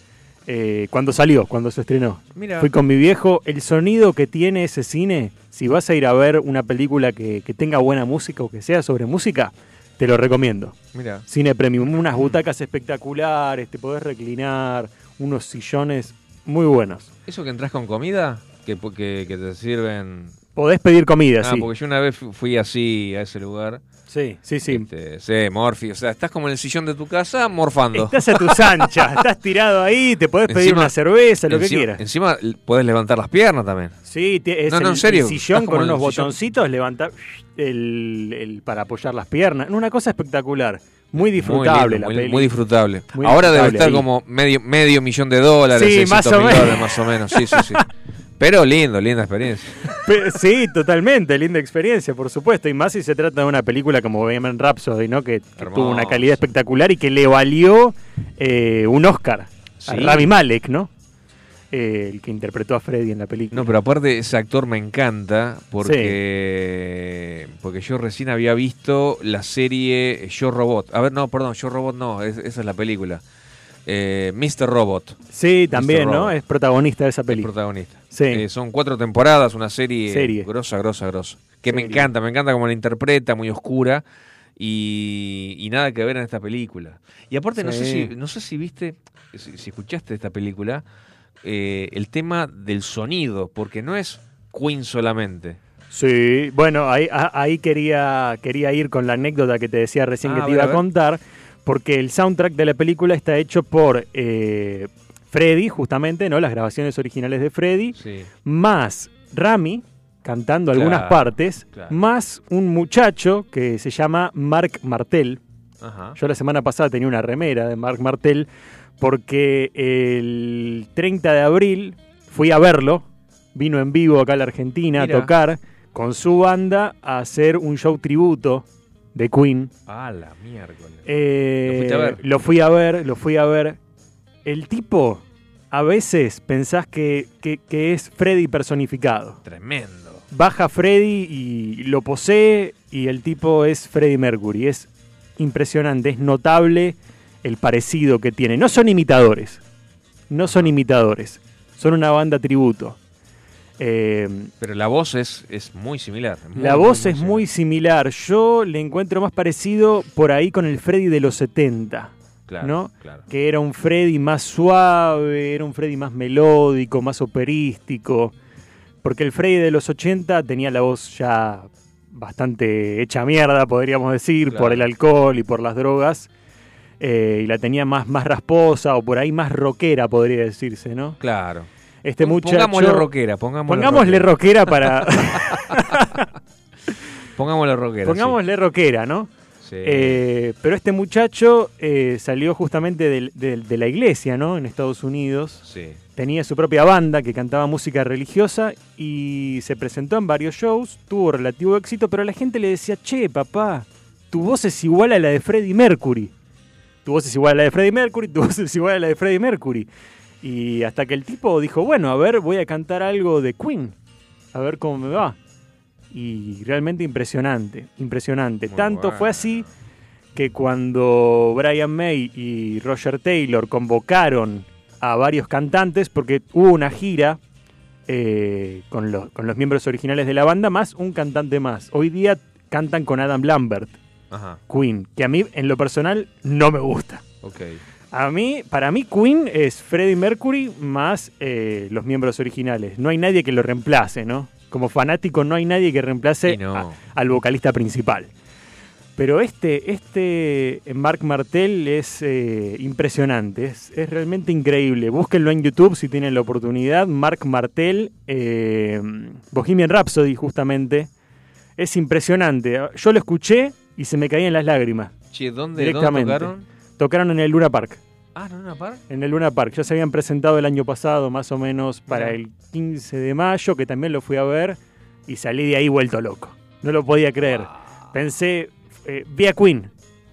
eh, cuando salió, cuando se estrenó. Fui con mi viejo. El sonido que tiene ese cine, si vas a ir a ver una película que, que tenga buena música o que sea sobre música, te lo recomiendo. Mira. Cine premium, unas butacas espectaculares, te podés reclinar, unos sillones muy buenos. ¿Eso que entras con comida? Que, que, que te sirven. Podés pedir comida, Ah, sí. porque yo una vez fu- fui así a ese lugar. Sí, sí, sí. Este, sí, morfi. O sea, estás como en el sillón de tu casa morfando. Estás a tus anchas, <laughs> estás tirado ahí, te podés pedir Encima- una cerveza, lo que quieras. Encima podés levantar las piernas también. Sí, te- es No, no, el, en serio. el sillón con unos sillón. botoncitos, levantar el, el- para apoyar las piernas. Una cosa espectacular. Muy disfrutable muy, lindo, la muy, peli. muy disfrutable. Muy Ahora debe estar ahí. como medio, medio millón de dólares, Sí, 600 más o mil menos. dólares más o menos. Sí, sí, sí. <laughs> Pero lindo, linda experiencia. <laughs> Pe- Sí, totalmente, linda experiencia, por supuesto. Y más si se trata de una película como Bohemian Rhapsody, ¿no? Que, que tuvo una calidad espectacular y que le valió eh, un Oscar a Sí. Rami Malek, ¿no? Eh, el que interpretó a Freddy en la película. No, pero aparte ese actor me encanta porque porque yo recién había visto la serie Yo Robot. A ver, no, perdón, Yo Robot no, es- esa es la película. Eh, Mr. Robot. Sí, también. ¿no? Es protagonista de esa El película. protagonista. Sí. Eh, son cuatro temporadas, una serie, Serie. grosa, grosa, grosa. Que me encanta, me encanta cómo la interpreta, muy oscura. Y, y nada que ver en esta película. Y aparte, no sé si, no sé si viste, si, si escuchaste esta película, eh, el tema del sonido, porque no es Queen solamente. Sí, bueno, ahí, quería, quería ir con la anécdota que te decía recién Ah, que te iba a a contar, porque el soundtrack de la película está hecho por eh, Freddy, justamente, ¿no? Las grabaciones originales de Freddy, Sí. más Rami, cantando algunas partes, claro. más un muchacho que se llama Marc Martel. Ajá. Yo la semana pasada tenía una remera de Marc Martel porque el 30 de abril fui a verlo, vino en vivo acá a la Argentina Mira. a tocar con su banda a hacer un show tributo de Queen. Ah, la miércoles. Eh, ¿Lo fuiste a ver? Lo fui a ver, lo fui a ver. El tipo, a veces pensás que, que- que es Freddy personificado. Tremendo. Baja Freddy y lo posee y el tipo es Freddie Mercury. Es impresionante, es notable el parecido que tiene. No son imitadores, no son imitadores, son una banda tributo. Eh, Pero la voz es, es muy similar. muy, la muy, voz muy es muy similar. Yo le encuentro más parecido por ahí con el Freddy de los 70. Claro, ¿no? claro. Que era un Freddy más suave, era un Freddy más melódico, más operístico. Porque el Freddy de los 80 tenía la voz ya bastante hecha mierda, podríamos decir, Claro. por el alcohol y por las drogas. Eh, y la tenía más, más rasposa o por ahí más rockera, podría decirse, ¿no? Claro. Este muchacho. Pongámosle rockera, pongámosle, Pongámosle rockera para. <laughs> Pongámosle rockera. Pongámosle rockera, ¿no? Sí. Eh, pero este muchacho eh, salió justamente de, la iglesia, ¿no? En Estados Unidos. Sí. Tenía su propia banda que cantaba música religiosa y se presentó en varios shows, tuvo relativo éxito, pero la gente le decía, che, papá, tu voz es igual a la de Freddie Mercury. Tu voz es igual a la de Freddie Mercury, tu voz es igual a la de Freddie Mercury. Y hasta que el tipo dijo, bueno, a ver, voy a cantar algo de Queen, a ver cómo me va. Y realmente impresionante, impresionante. Muy Tanto bueno. fue así que cuando Brian May y Roger Taylor convocaron a varios cantantes, porque hubo una gira eh, con, los, con los miembros originales de la banda, más un cantante más. Hoy día cantan con Adam Lambert, Ajá. Queen, que a mí en lo personal no me gusta. A mí, para mí Queen es Freddie Mercury más eh, los miembros originales. No hay nadie que lo reemplace, ¿no? Como fanático no hay nadie que reemplace Y no. a- al vocalista principal. Pero este, este Mark Martel es eh, impresionante, es, es realmente increíble. Búsquenlo en YouTube si tienen la oportunidad. Mark Martel, eh, Bohemian Rhapsody justamente. Es impresionante. Yo lo escuché y se me caían las lágrimas. Che, ¿dónde, ¿dónde Directamente. tocaron? Tocaron en el Luna Park. Ah, ¿no una par? En el Luna Park. Ya se habían presentado el año pasado, más o menos, para Mirá. el 15 de mayo, que también lo fui a ver, y salí de ahí vuelto loco. No lo podía creer. Pensé, eh, vi a Queen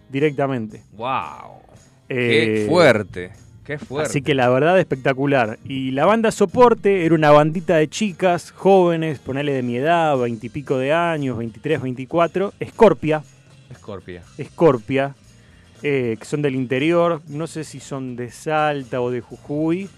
directamente. ¡Wow! Eh, ¡Qué fuerte! ¡Qué fuerte! Así que la verdad espectacular. Y la banda soporte era una bandita de chicas, jóvenes, ponele de mi edad, veintipico de años, 23, 24, Scorpia, Scorpia. Scorpia, eh, que son del interior, no sé si son de Salta o de Jujuy,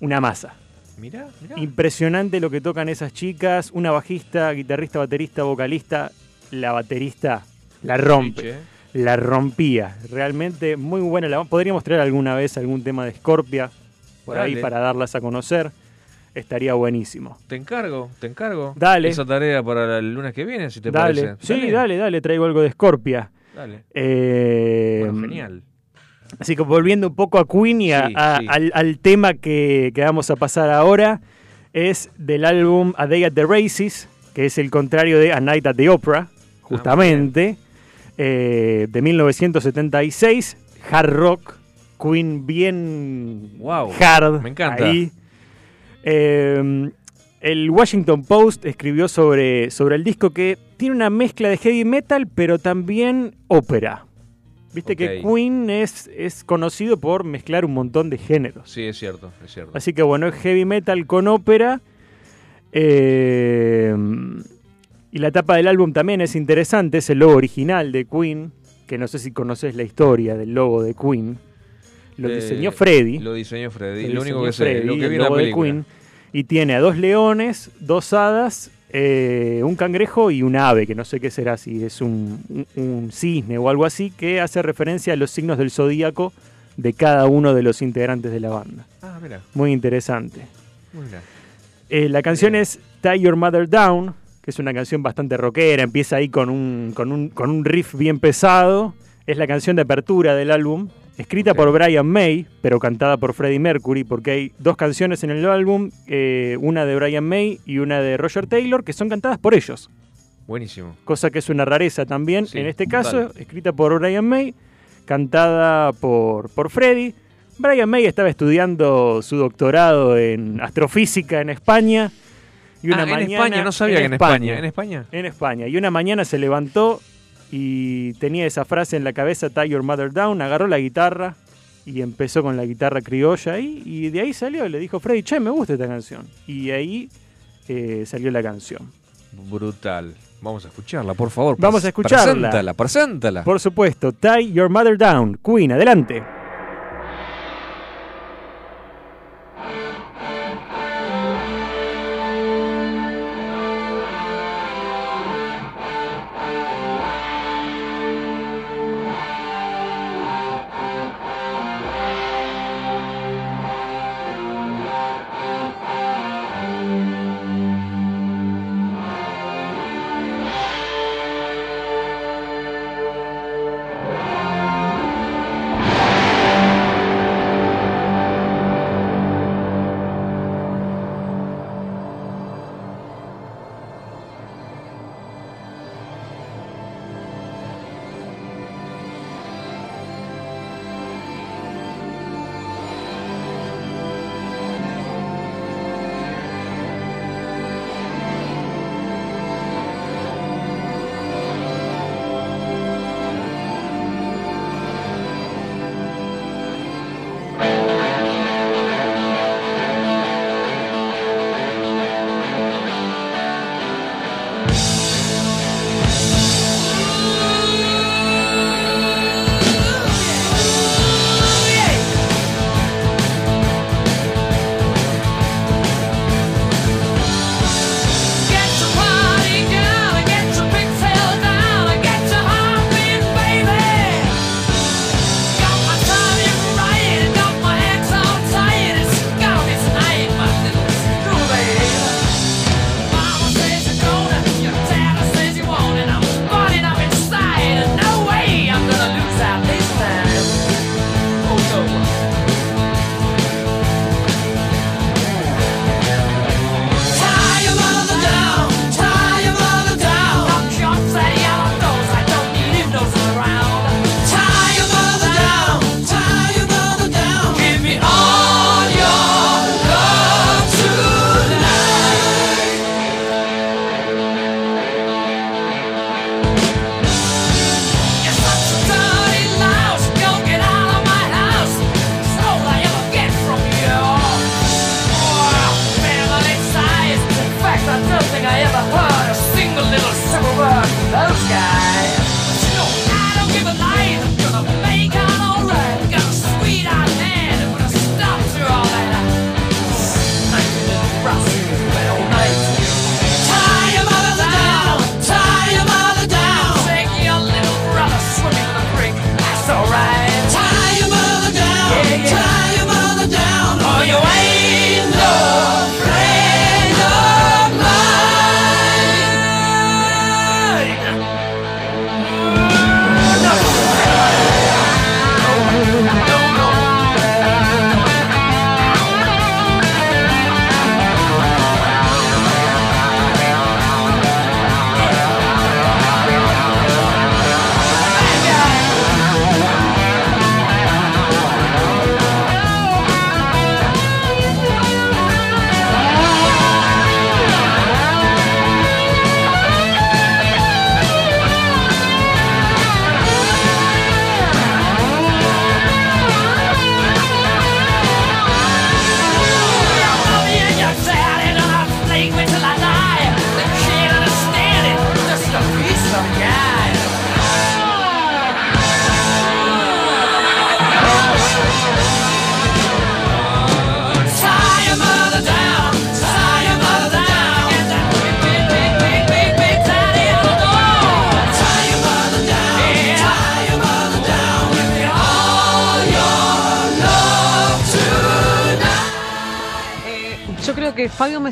una masa. Mirá, mirá. Impresionante lo que tocan esas chicas, una bajista, guitarrista, baterista, vocalista, la baterista la rompe, che. la rompía, realmente muy buena. La, podríamos traer alguna vez algún tema de Scorpia por ahí Dale. para darlas a conocer, estaría buenísimo. Te encargo, te encargo. Dale. Esa tarea para el lunes que viene, si te dale, parece. sí, dale, dale, traigo algo de Scorpia. Dale. Eh, Bueno, genial. Así que volviendo un poco a Queen y a- Sí, a- sí. Al, al tema que, que vamos a pasar ahora, es del álbum A Day at the Races, que es el contrario de A Night at the Opera, justamente, eh, de 1976, hard rock, Queen bien Wow, hard. me encanta. ahí. Eh, el Washington Post escribió sobre, sobre el disco que tiene una mezcla de heavy metal, pero también ópera. Viste que. Queen es, es conocido por mezclar un montón de géneros. Sí, es cierto, es cierto. Así que bueno, es heavy metal con ópera. Eh, y la tapa del álbum también es interesante, es el logo original de Queen, que no sé si conoces la historia del logo de Queen. Lo Eh, diseñó Freddy. Lo diseñó Freddy. Lo Lo único que sé, Freddy, lo que el vi en la logo de. Queen. Y tiene a dos leones, dos hadas, eh, un cangrejo y un ave, que no sé qué será, si es un, un- un cisne o algo así, que hace referencia a los signos del zodíaco de cada uno de los integrantes de la banda. Ah, mira, Muy interesante. mira. Eh, la canción es Tie Your Mother Down, que es una canción bastante rockera, empieza ahí con un, con un, con un riff bien pesado. Es la canción de apertura del álbum, escrita por Brian May, pero cantada por Freddie Mercury, porque hay dos canciones en el álbum, eh, una de Brian May y una de Roger Taylor, que son cantadas por ellos, Buenísimo. cosa que es una rareza también. Sí, en este caso, escrita por Brian May, cantada por, por Freddie. Brian May estaba estudiando su doctorado en astrofísica en España. Y una Ah, en mañana, España, no sabía que en España. ¿En España? En España. Y una mañana se levantó y tenía esa frase en la cabeza, Tie Your Mother Down, agarró la guitarra y empezó con la guitarra criolla ahí. Y de ahí salió, le dijo Freddy, che, me gusta esta canción. Y ahí eh, salió la canción. Brutal. Vamos a escucharla, por favor. Vamos a escucharla. Preséntala, preséntala. Por supuesto, Tie Your Mother Down, Queen, adelante.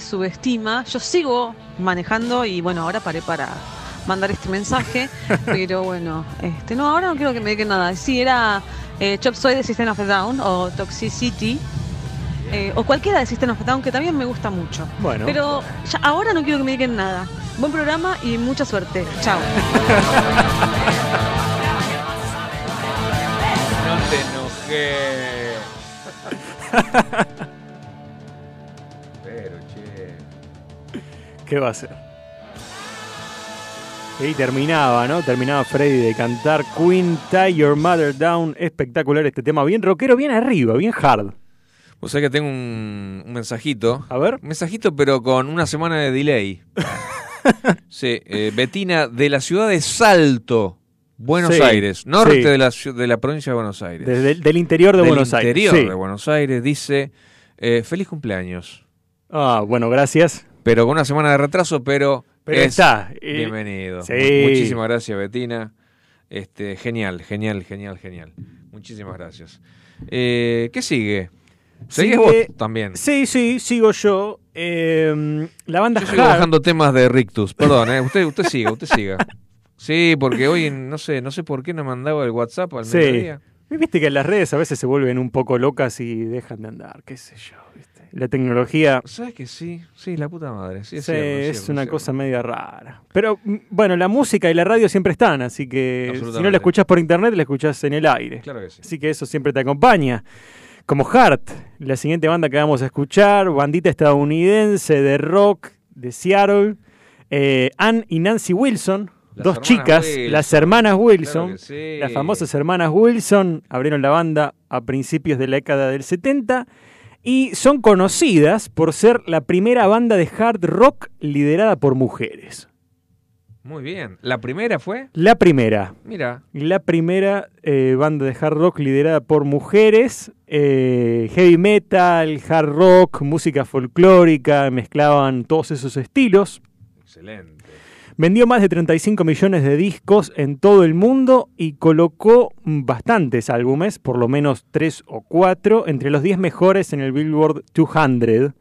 Subestima. Yo sigo manejando y bueno, ahora paré para mandar este mensaje. <laughs> pero bueno, este no, ahora no quiero que me digan nada. Sí, era eh, Chop Suey de System of a Down o Toxicity. eh, o cualquiera de System of a Down que también me gusta mucho. Bueno. Pero ya, ahora no quiero que me digan nada. Buen programa y mucha suerte. Chao. <laughs> No te enojes. <laughs> ¿Qué va a hacer? Y terminaba, ¿no? Terminaba Freddy de cantar Queen Tie Your Mother Down. Espectacular este tema. Bien rockero, bien arriba, bien hard. O sea que tengo un, un mensajito. A ver. Un mensajito, pero con una semana de delay. <laughs> sí, eh, Betina, de la ciudad de Salto, Buenos Sí, Aires, norte sí. de, la, de la provincia de Buenos Aires. Desde el- del interior de Del Buenos Aires. interior Sí. de Buenos Aires, dice, eh, feliz cumpleaños. Ah, bueno, gracias. Pero con una semana de retraso, pero, Pero es está, eh, bienvenido. sí. Muchísimas gracias, Betina. Este, genial, genial, genial, genial. Muchísimas gracias. Eh, ¿Qué sigue? ¿Seguís Sigue- vos también? Sí, sí, sigo yo. Eh, la banda Yo sigo Hard- temas de Rictus. Perdón, eh, usted, usted siga, usted siga. Sí, porque hoy no sé, no sé por qué no mandaba el WhatsApp al Sí. mediodía. Viste que las redes a veces se vuelven un poco locas y dejan de andar, qué sé yo. La tecnología ¿Sabes que sí? Sí, la puta madre. Sí, es, sí, cierto, es cierto, una cierto. cosa media rara. Pero mm, bueno, la música y la radio siempre están, así que si no la escuchás por internet, la escuchás en el aire. Claro que sí. Así que eso siempre te acompaña. Como Heart, la siguiente banda que vamos a escuchar, bandita estadounidense de rock de Seattle, eh, Ann y Nancy Wilson, Las dos chicas, Wilson. las hermanas Wilson, Claro que sí. las famosas hermanas Wilson, abrieron la banda a principios de la década del 70 y son conocidas por ser la primera banda de hard rock liderada por mujeres. Muy bien. ¿La primera fue? La primera, Mira, la primera eh, banda de hard rock liderada por mujeres, eh, heavy metal, hard rock, música folclórica, mezclaban todos esos estilos. excelente. Vendió más de 35 millones de discos en todo el mundo y colocó bastantes álbumes, por lo menos 3 o 4, entre los 10 mejores en el Billboard 200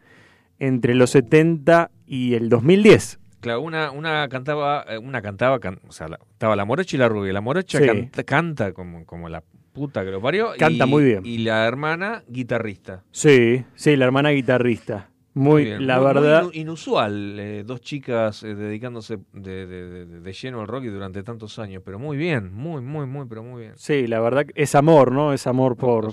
entre los 70 y el 2010. Claro, una, una cantaba, eh, una cantaba, can- o sea, la- estaba la morocha y la rubia. La morocha Sí. canta, canta como, como la puta que lo parió. Canta y- muy bien. Y la hermana, guitarrista. Sí, sí, la hermana guitarrista. Muy, bien. la Muy- verdad. inu- inusual, eh, dos chicas eh, dedicándose de, de- de- de lleno al rock y durante tantos años, pero muy bien, muy, muy, muy, pero muy bien. Sí, la verdad es amor, ¿no? Es amor por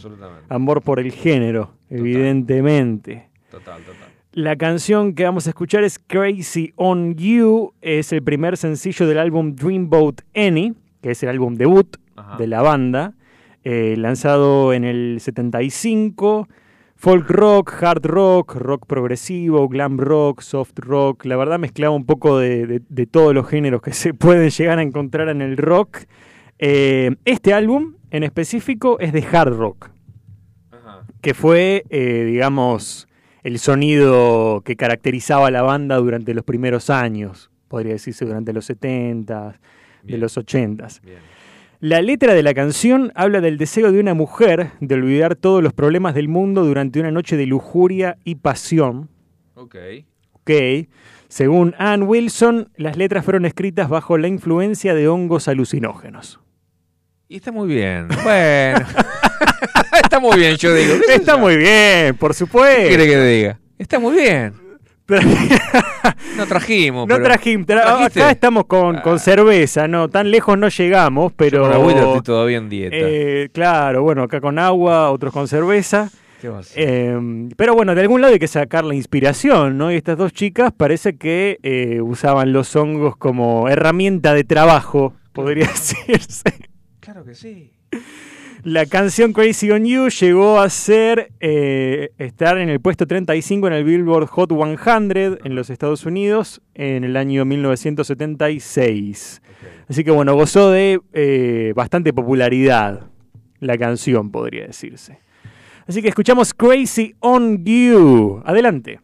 amor por el género, evidentemente. Total, total. La canción que vamos a escuchar es Crazy on You, es el primer sencillo del álbum Dreamboat Annie, que es el álbum debut Ajá. de la banda, eh, lanzado en el 75. Folk rock, hard rock, rock progresivo, glam rock, soft rock. La verdad mezclaba un poco de, de- de todos los géneros que <laughs> se pueden llegar a encontrar en el rock. Eh, este álbum en específico es de hard rock Ajá. que fue, eh, digamos, el sonido que caracterizaba a la banda durante los primeros años, podría decirse durante los 70, de los 80. Bien. La letra de la canción habla del deseo de una mujer de olvidar todos los problemas del mundo durante una noche de lujuria y pasión. Ok. Ok. Según Ann Wilson, las letras fueron escritas bajo la influencia de hongos alucinógenos. Y está muy bien. Bueno. <laughs> está muy bien, yo digo. ¿Qué Está muy bien, por ¿Qué supuesto. quiere que diga? Está muy bien. <laughs> No trajimos. No pero- trajimos, acá estamos con, con Ah. cerveza, no, tan lejos no llegamos, Yo pero... con estoy todavía en dieta. eh, claro, bueno, acá con agua, otros con cerveza. ¿Qué eh, pero bueno, de algún lado hay que sacar la inspiración, ¿no? Y estas dos chicas parece que eh, usaban los hongos como herramienta de trabajo, podría <laughs> decirse. Claro que sí. La canción Crazy on You llegó a ser eh, estar en el puesto 35 en el Billboard Hot 100 en los Estados Unidos en el año 1976. Así que bueno, gozó de eh, bastante popularidad la canción, podría decirse. Así que escuchamos Crazy on You. Adelante.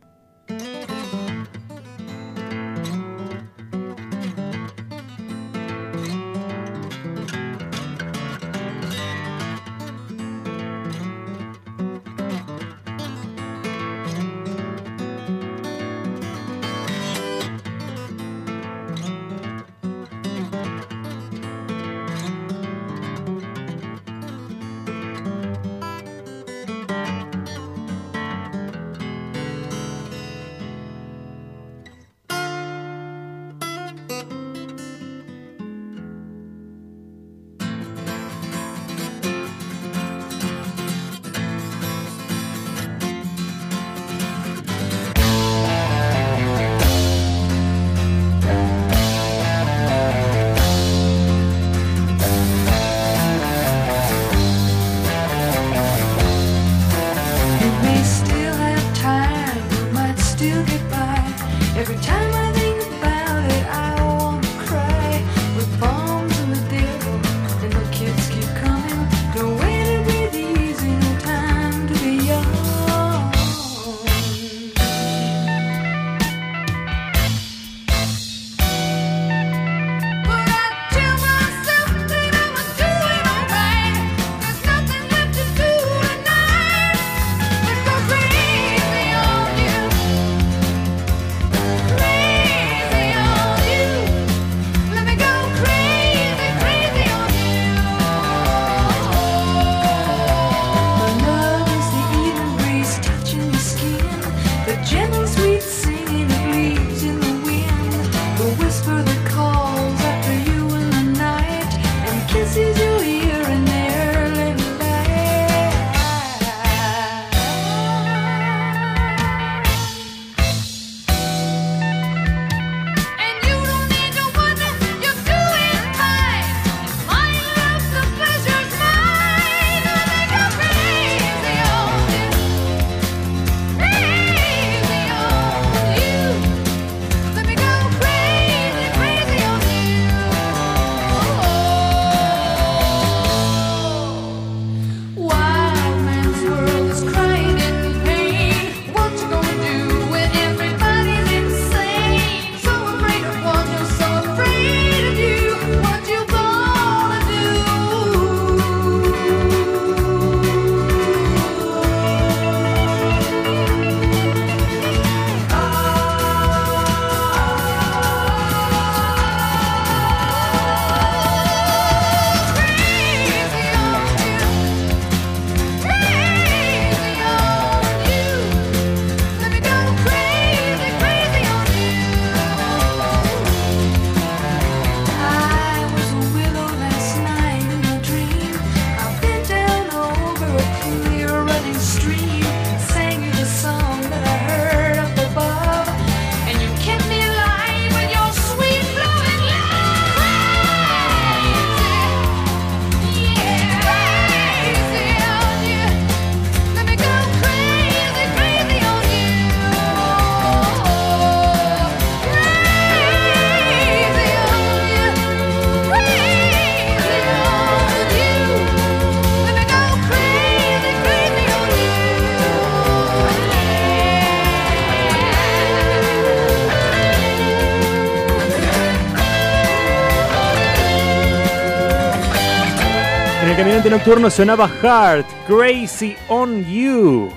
Nocturno sonaba Heart, Crazy on You.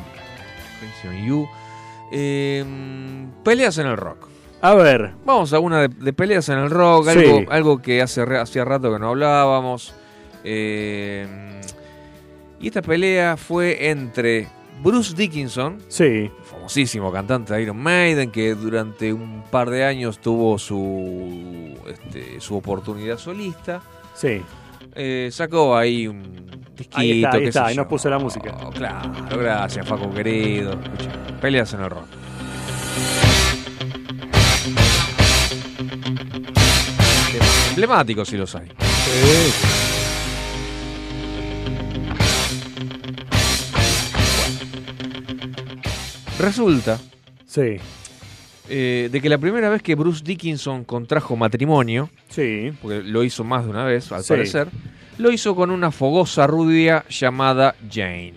Crazy on You. Eh, peleas en el rock. A ver, Vamos a una de, de peleas en el rock, Sí. algo, algo que hace hacía rato que no hablábamos. Eh, y esta pelea fue entre Bruce Dickinson, sí, famosísimo cantante de Iron Maiden, que durante un par de años tuvo su, este, su oportunidad solista. sí. Eh, sacó ahí un disquito. Ahí está, ahí está, ahí nos puso la música. Oh, claro, gracias, Paco querido. Escucha, peleas en el rock. Emblemáticos si los hay. Resulta Sí, eh, de que la primera vez que Bruce Dickinson contrajo matrimonio, sí. porque lo hizo más de una vez, al Sí. parecer, lo hizo con una fogosa rubia llamada Jane.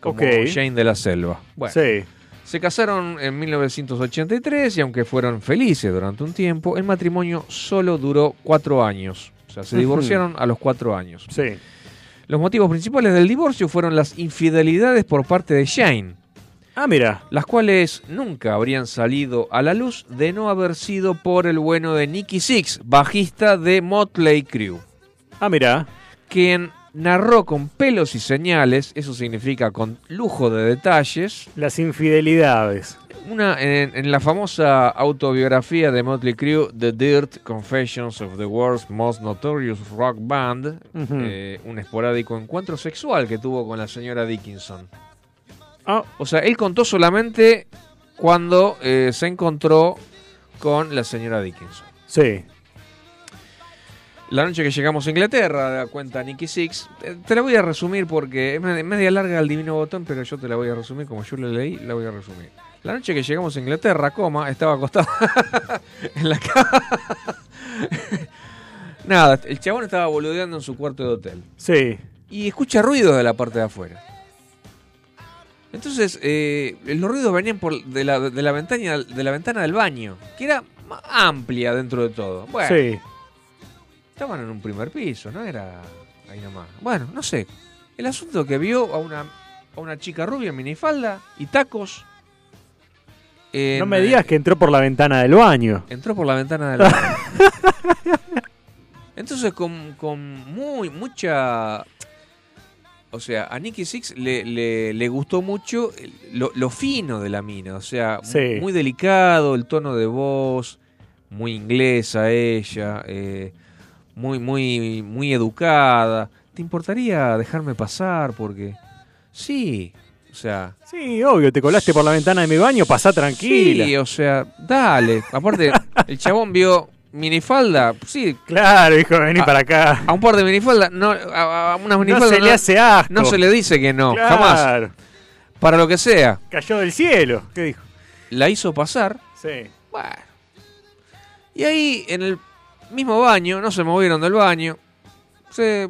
Como. Jane de la Selva. Bueno, Sí. se casaron en 1983 y aunque fueron felices durante un tiempo, el matrimonio solo duró cuatro años. O sea, se divorciaron a los cuatro años. Sí. Los motivos principales del divorcio fueron las infidelidades por parte de Jane, Ah, mira. las cuales nunca habrían salido a la luz de no haber sido por el bueno de Nicky Six, bajista de Motley Crue, Ah, mira. quien narró con pelos y señales, eso significa con lujo de detalles, Las infidelidades. una en, en la famosa autobiografía de Motley Crue, The Dirt Confessions of the World's Most Notorious Rock Band, eh, un esporádico encuentro sexual que tuvo con la señora Dickinson. Ah, O sea, él contó solamente cuando eh, se encontró con la señora Dickinson. sí. La noche que llegamos a Inglaterra, da cuenta Nicky Six, eh, te la voy a resumir porque es me- media larga el divino botón, pero yo te la voy a resumir como yo la leí, la voy a resumir. La noche que llegamos a Inglaterra, coma, estaba acostado <laughs> en la cama. <laughs> Nada, el chabón estaba boludeando en su cuarto de hotel. Sí. y escucha ruidos de la parte de afuera. Entonces, eh, los ruidos venían por de la, de la ventana, de la ventana del baño, que era amplia dentro de todo. Bueno, Sí. estaban en un primer piso, no era ahí nomás. Bueno, no sé. El asunto que vio a una, a una chica rubia en minifalda y tacos. en- No me digas que entró por la ventana del baño. Entró por la ventana del <laughs> baño. Entonces, con, con muy mucha. O sea, a Nicky Six le, le- le gustó mucho lo, lo fino de la mina. O sea, Sí. muy delicado, el tono de voz, muy inglesa ella, eh, muy, muy, muy educada. ¿Te importaría dejarme pasar? Porque. Sí, o sea. Sí, obvio, te colaste por la ventana de mi baño, pasá tranquila. Sí, o sea, dale. Aparte, el chabón vio minifalda, sí. Claro, hijo, vení A- para acá. A un par de minifaldas, no, a, a unas No minifaldas se le hace asco. no se le dice que no, jamás. Para lo que sea. Cayó del cielo. ¿Qué dijo? La hizo pasar. Sí. Bueno. Y ahí, en el mismo baño, no se movieron del baño. Se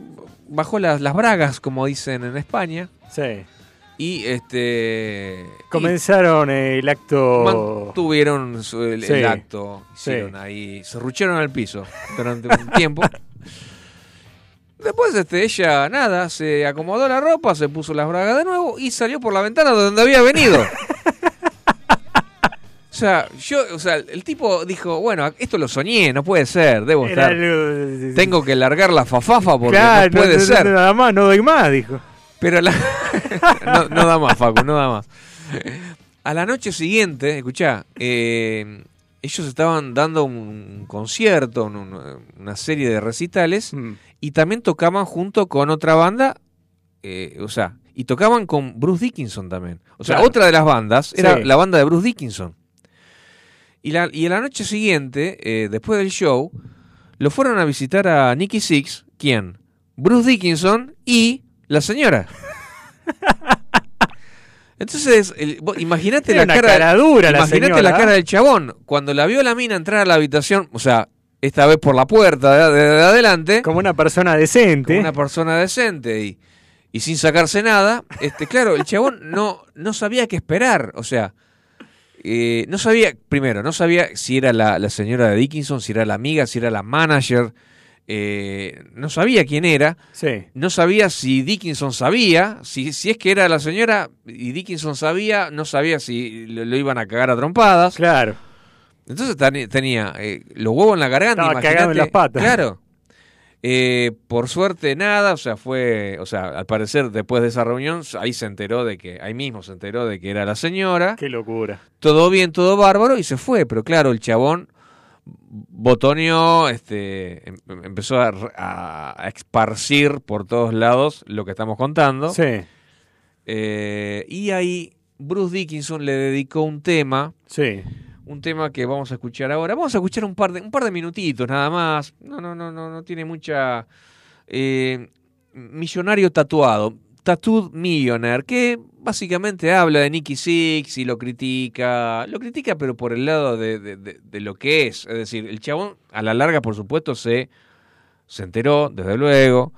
bajó las, las bragas, como dicen en España. Sí. Y este. y Comenzaron el acto. mantuvieron su- el, el Sí. acto. Sí. Hicieron ahí. Se rucharon al piso durante un <laughs> tiempo. Después este, ella, nada, se acomodó la ropa, se puso las bragas de nuevo y salió por la ventana de donde había venido. <laughs> O sea, yo, o sea, el tipo dijo, bueno, esto lo soñé, no puede ser, debo Era estar. algo- Tengo que largar la fafafa porque Claro, no puede no- no- ser. Nada más, no doy más, dijo. Pero la... <laughs> <laughs> no, no da más, Facu, no da más. A la noche siguiente, escuchá, eh, ellos estaban dando un concierto, un- un- una serie de recitales, Mm. y también tocaban junto con otra banda, eh, o sea, y tocaban con Bruce Dickinson también. O sea, Claro. otra de las bandas era Sí. la banda de Bruce Dickinson. Y, la, y a la noche siguiente, eh, después del show, lo fueron a visitar a Nicky Six, ¿quién? Bruce Dickinson y la señora. <laughs> Entonces, imagínate la cara, cara dura imagínate la cara del chabón. Cuando la vio la mina entrar a la habitación, o sea, esta vez por la puerta de, de- de adelante, Como una persona decente. como una persona decente y, y sin sacarse nada, este, claro, el chabón no, no sabía qué esperar, o sea, eh, no sabía, primero, no sabía si era la, la señora de Dickinson, si era la amiga, si era la manager, eh, no sabía quién era, Sí. no sabía si Dickinson sabía, si, si es que era la señora y Dickinson sabía, no sabía si lo, lo iban a cagar a trompadas. Claro. Entonces tenía eh, los huevos en la garganta. Estaba cagado en las patas. Claro. Eh, por suerte nada, o sea, fue, o sea, al parecer después de esa reunión, ahí se enteró de que, ahí mismo se enteró de que era la señora. Qué locura. Todo bien, todo bárbaro y se fue, pero claro, el chabón botoneó, este, em- em- empezó a, r- a- a esparcir por todos lados lo que estamos contando. Sí. Eh, y ahí Bruce Dickinson le dedicó un tema. Sí. Un tema que vamos a escuchar ahora. Vamos a escuchar un par de, un par de minutitos nada más. No, no, no, no, no tiene mucha. eh, millonario tatuado. Tattooed Millionaire, que básicamente habla de Nicky Six y lo critica. Lo critica, pero por el lado de, de- de- de lo que es. Es decir, el chabón, a la larga, por supuesto, se, se enteró, desde luego.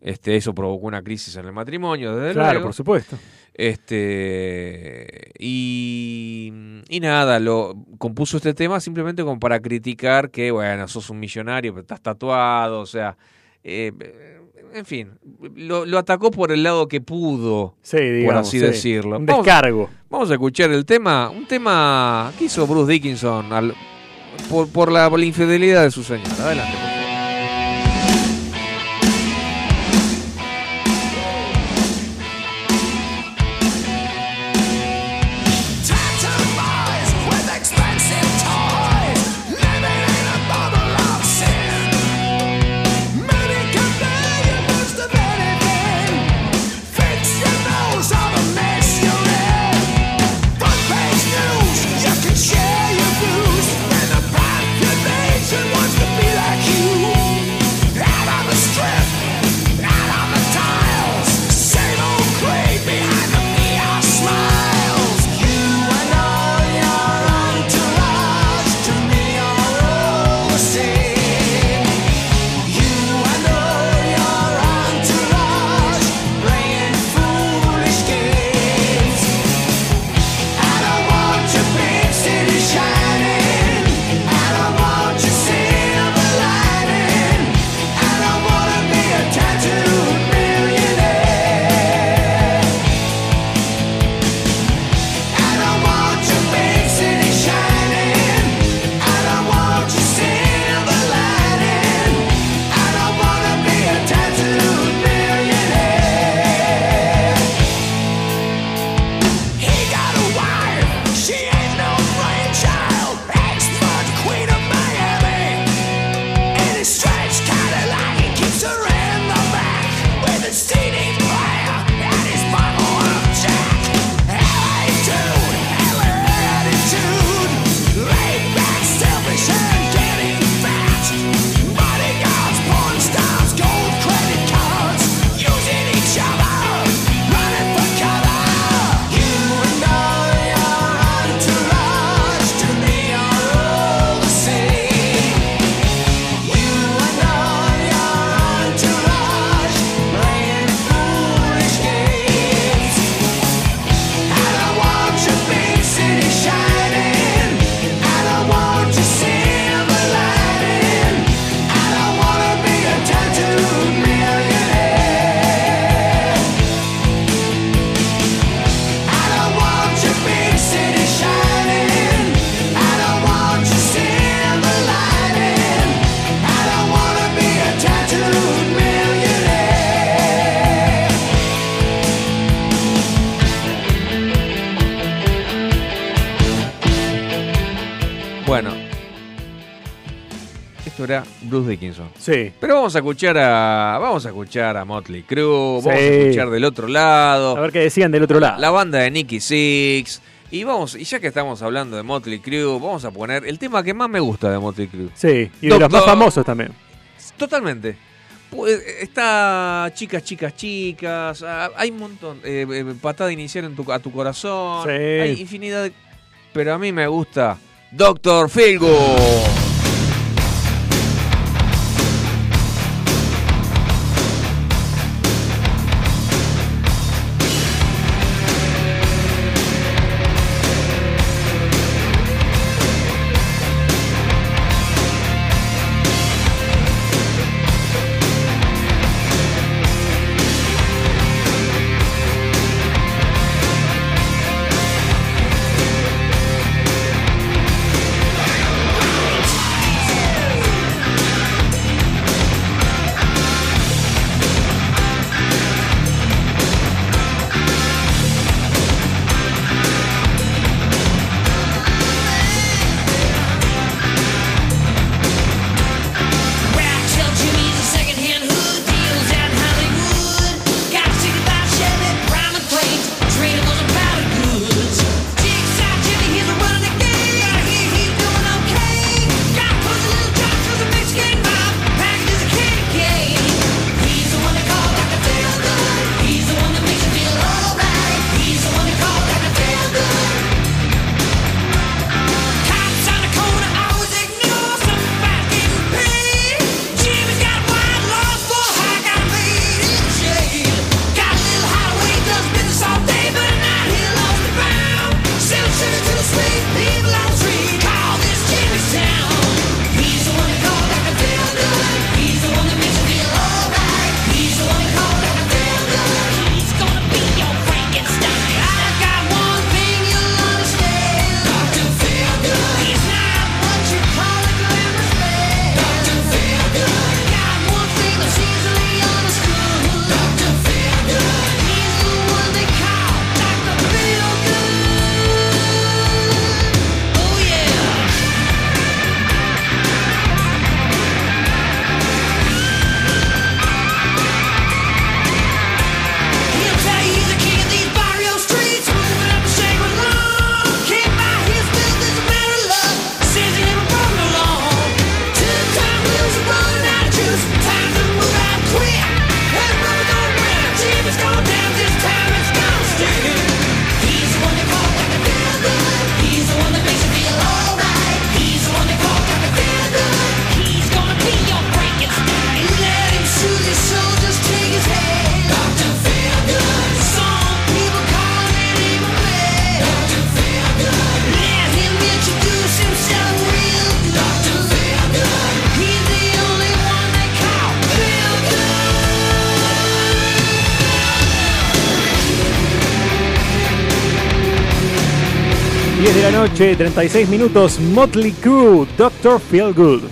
Este, eso provocó una crisis en el matrimonio, desde Claro, luego. por supuesto. Este y, y nada, lo compuso este tema simplemente como para criticar que, bueno, sos un millonario, pero estás tatuado, o sea, eh, en fin, lo, lo atacó por el lado que pudo, Sí, por así sí. decirlo. Un Vamos- descargo. Vamos a escuchar el tema, un tema que hizo Bruce Dickinson al- por, por la, por la infidelidad de su señora. Adelante. Esto era Bruce Dickinson. Sí. Pero vamos a escuchar a vamos a escuchar a Motley Crue, vamos a Sí. escuchar del otro lado. A ver qué decían del otro lado. La banda de Nicky Six. Y vamos, y ya que estamos hablando de Motley Crue, vamos a poner el tema que más me gusta de Motley Crue. Sí, y de los más famosos también. Totalmente. Pues, está chicas, chicas, chicas. ah, Hay un montón. eh, eh, patada inicial en tu, a tu corazón. Sí. Hay infinidad. de- pero a mí me gusta Doctor Feelgood. 10 de la noche, 36 minutos, Motley Crue, Doctor Feel Good.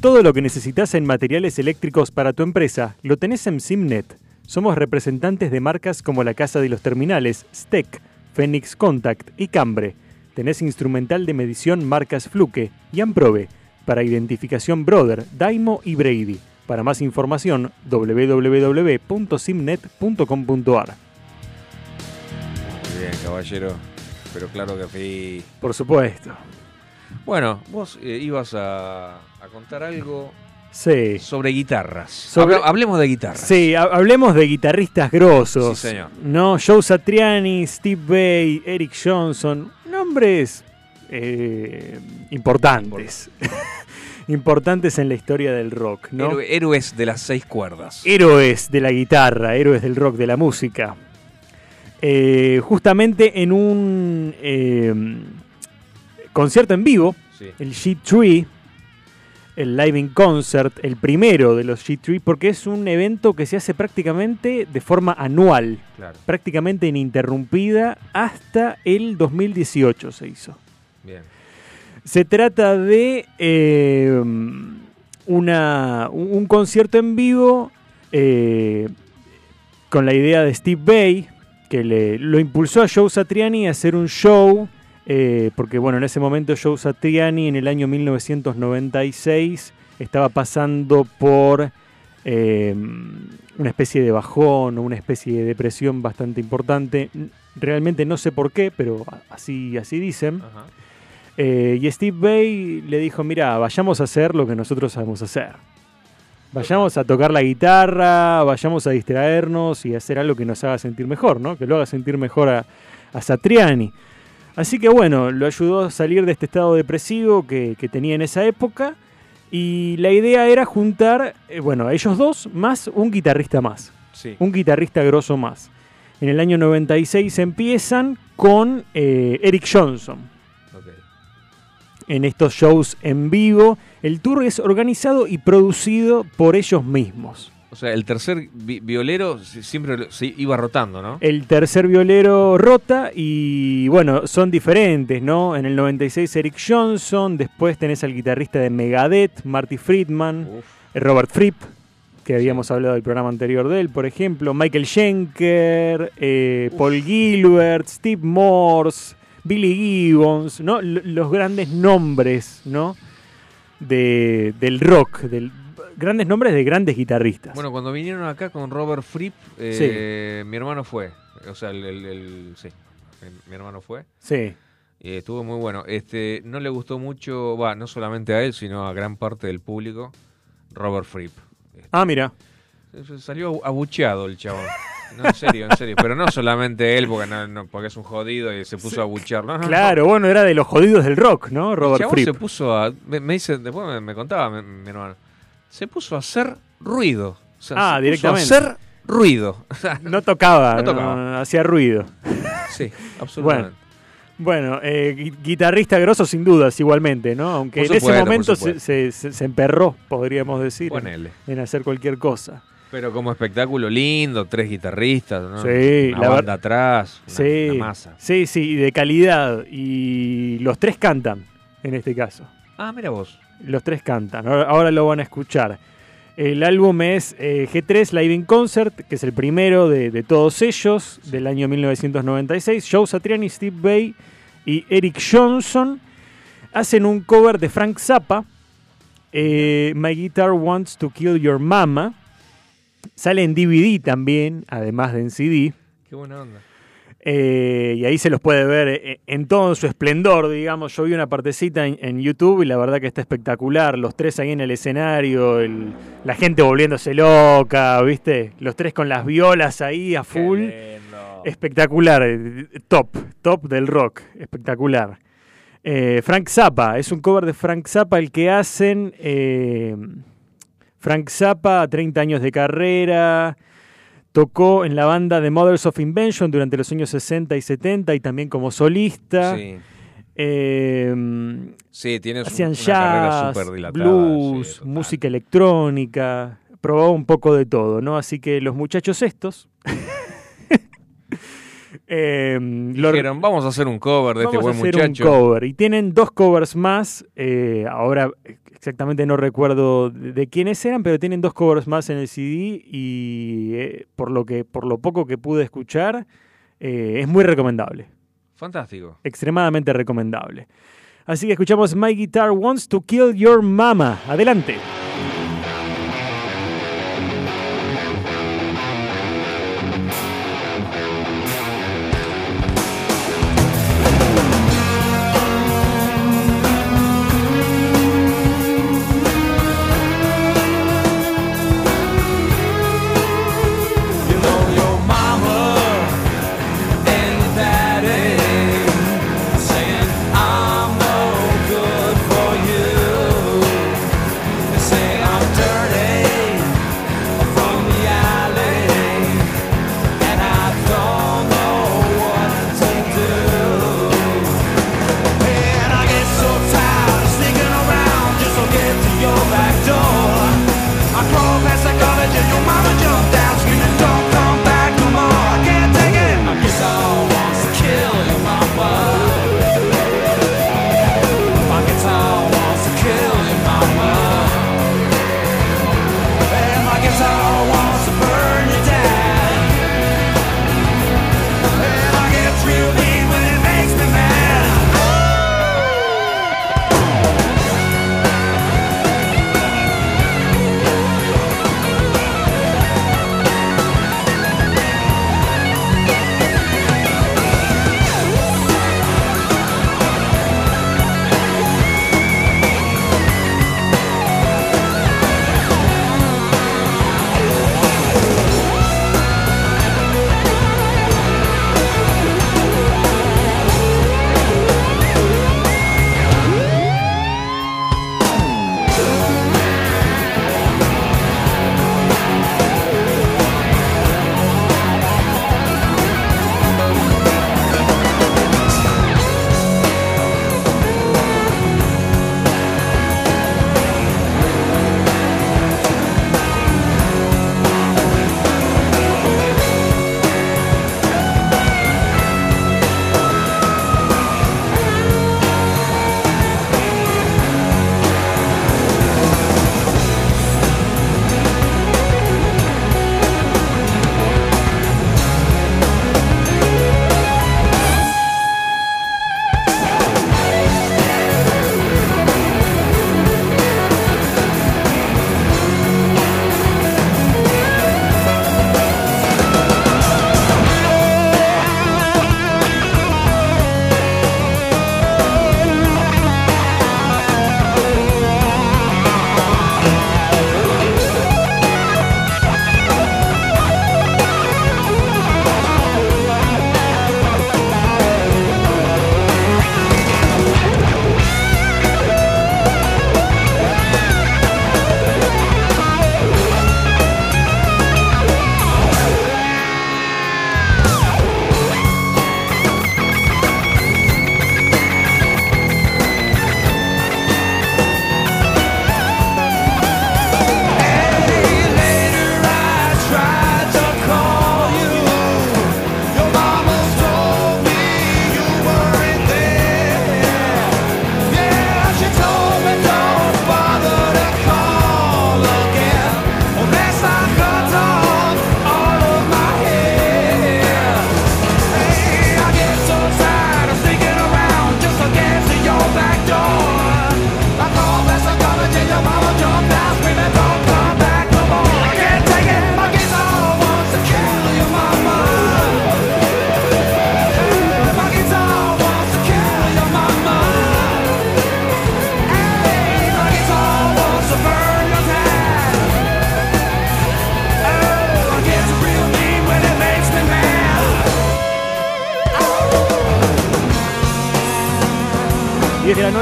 Todo lo que necesitas en materiales eléctricos para tu empresa lo tenés en Simnet. Somos representantes de marcas como la Casa de los Terminales, Steck, Phoenix Contact y Cambre. Tenés instrumental de medición marcas Fluke y Amprobe para identificación Brother, Daimo y Brady. Para más información, www.simnet.com.ar. Bien, caballero. Pero claro que fui. Por supuesto. Bueno, vos eh, ibas a, a contar algo Sí. sobre guitarras. Sobre- hablemos de guitarras. Sí, ha- hablemos de guitarristas grosos. Sí, señor. ¿no? Joe Satriani, Steve Bay, Eric Johnson. Nombres eh, importantes. <laughs> importantes en la historia del rock, ¿no? Héroe- héroes de las seis cuerdas. Héroes de la guitarra, héroes del rock, de la música. Eh, justamente en un eh, concierto en vivo, Sí. el G3, el Live in Concert, el primero de los G3, porque es un evento que se hace prácticamente de forma anual, Claro. prácticamente ininterrumpida, hasta el 2018 se hizo. Bien. Se trata de eh, una, un concierto en vivo eh, con la idea de Steve Bay, que le, lo impulsó a Joe Satriani a hacer un show, eh, porque bueno, en ese momento Joe Satriani en el año 1996 estaba pasando por eh, una especie de bajón o una especie de depresión bastante importante. Realmente no sé por qué, pero así, así dicen. Ajá. Eh, y Steve Bay le dijo, mira, vayamos a hacer lo que nosotros sabemos hacer. Vayamos a tocar la guitarra, vayamos a distraernos y hacer algo que nos haga sentir mejor, ¿no? Que lo haga sentir mejor a, a Satriani. Así que bueno, lo ayudó a salir de este estado depresivo que, que tenía en esa época. Y la idea era juntar, eh, bueno, a ellos dos más un guitarrista más Sí. un guitarrista grosso más. En el año 96 empiezan con eh, Eric Johnson. En estos shows en vivo. El tour es organizado y producido por ellos mismos. O sea, el tercer vi- violero si- siempre se iba rotando, ¿no? El tercer violero rota y bueno, son diferentes, ¿no? En el 96 Eric Johnson, después tenés al guitarrista de Megadeth, Marty Friedman, Uf. Robert Fripp, que habíamos hablado del programa anterior de él, por ejemplo, Michael Schenker, eh, Paul Gilbert, Steve Morse, Billy Gibbons, ¿no? L- los grandes nombres, ¿no? De, del rock, del, grandes nombres de grandes guitarristas. Bueno, cuando vinieron acá con Robert Fripp, eh, mi hermano fue. O sea, el, el- el- sí, mi- hermano fue. sí. Y estuvo muy bueno. Este, no le gustó mucho, va, no solamente a él, sino a gran parte del público, Robert Fripp. Este, Ah, mira. Salió abu- abucheado el chabón. <laughs> No, en serio, en serio. Pero no solamente él, porque, no, no- porque es un jodido y se puso a abuchear. No. Claro, bueno, era de los jodidos del rock, ¿no? Robert Fripp. se puso a. Me, me dice, después me, me contaba mi, mi hermano. Se puso a hacer ruido. O sea, Ah, se directamente. Puso a hacer ruido. No tocaba, <laughs> tocaba. hacía ruido. sí, <laughs> absolutamente. Bueno, eh, gui- guitarrista grosso sin dudas, igualmente, ¿no? Aunque Por en supuesto, ese momento se, se- se- emperró, podríamos decir, en, en hacer cualquier cosa. Pero como espectáculo lindo, tres guitarristas, ¿no? Sí, una la banda atrás, una, sí, una masa. sí, sí, y de calidad. Y los tres cantan, en este caso. Ah, mira vos. Los tres cantan, ahora, ahora lo van a escuchar. El álbum es eh, G3 Live in Concert, que es el primero de, de todos ellos, del año 1996. Joe Satriani, Steve Bay y Eric Johnson hacen un cover de Frank Zappa, eh, My Guitar Wants to Kill Your Mama. Sale en DVD también, además de en CD. Qué buena onda. Eh, y ahí se los puede ver eh, en todo su esplendor, digamos. Yo vi una partecita en, en YouTube y la verdad que está espectacular. Los tres ahí en el escenario, el- la gente volviéndose loca, ¿viste? Los tres con las violas ahí a full. Espectacular, eh, top, top del rock, espectacular. Eh, Frank Zappa, es un cover de Frank Zappa el que hacen. eh, Frank Zappa, 30 años de carrera, tocó en la banda de Mothers of Invention durante los años 60 y 70 y también como solista. Sí. Eh, Sí, tienes un- hacían una carrera jazz, súper dilatada. blues, sí, música electrónica, probaba un poco de todo, ¿no? Así que los muchachos estos <laughs> Eh, lo- Dijeron, vamos a hacer un cover de vamos este buen a hacer muchacho. un cover. Y tienen dos covers más. eh, ahora exactamente no recuerdo de, de quiénes eran, pero tienen dos covers más en el CD y eh, por lo que por lo poco que pude escuchar eh, es muy recomendable. Fantástico. Extremadamente recomendable. Así que escuchamos My Guitar Wants to Kill Your Mama. Adelante.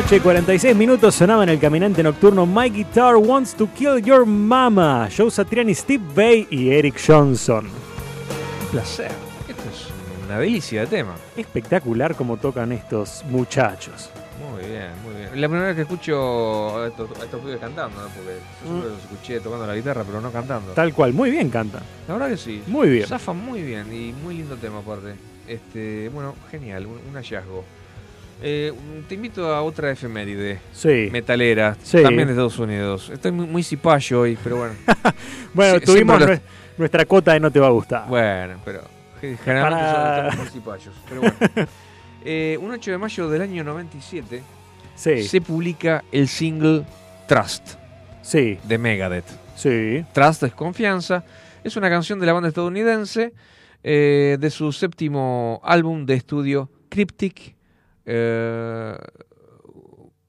Noche, 46 minutos, sonaba en el caminante nocturno My Guitar Wants to Kill Your Mama. Joe Satriani, Steve Vai y Eric Johnson. Un placer. Esto es una delicia de tema. Espectacular como tocan estos muchachos. Muy bien, muy bien. La primera vez que escucho a estos, a estos pibes cantando, ¿no? Porque yo siempre los escuché tocando la guitarra, pero no cantando. Tal cual, muy bien cantan. La verdad que sí. Muy bien. Zafan muy bien y muy lindo tema aparte. Este, bueno, genial, un, un hallazgo. Eh, un- te invito a otra efeméride. Sí. Metalera, Sí. también de Estados Unidos. Estoy muy, muy cipayo hoy, pero bueno. <laughs> Bueno, Sí, tuvimos nuestra cuota de no te va a gustar. Bueno, pero ge- generalmente Para- son- estamos muy cipayos. Pero bueno. <laughs> Eh, un 8 de mayo del año 97 Sí. se publica el single Trust Sí. de Megadeth. Sí. Trust es confianza. Es una canción de la banda estadounidense eh, de su séptimo álbum de estudio Cryptic.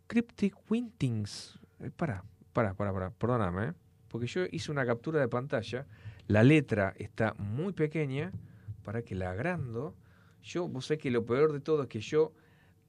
Cryptic Wintings. Eh, para, para, para, para, perdóname. eh, Porque yo hice una captura de pantalla. La letra está muy pequeña. Para que la agrando. Yo, vos sabés que lo peor de todo es que yo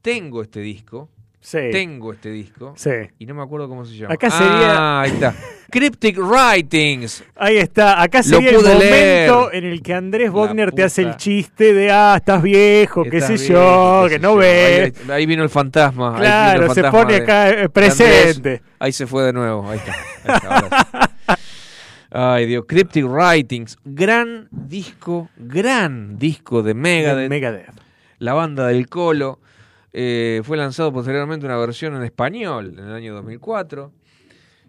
tengo este disco. Sí. Tengo este disco. Sí. Y no me acuerdo cómo se llama. Acá sería- Ah, ahí está. <laughs> Cryptic Writings. Ahí está, acá sería el momento leer. en el que Andrés La Wagner te hace el chiste de, ah, estás viejo, qué sé Estás yo, que no yo. ves. Ahí, ahí vino el fantasma. el Claro, se pone acá eh, de presente. Andrés. Ahí se fue de nuevo. Ahí está. Ahí está, ahora sí. <laughs> Ay, Dios. Cryptic Writings. Gran disco, gran disco de Megadeth. Megadeth. La banda del Colo. Eh, fue lanzado posteriormente una versión en español en el año 2004.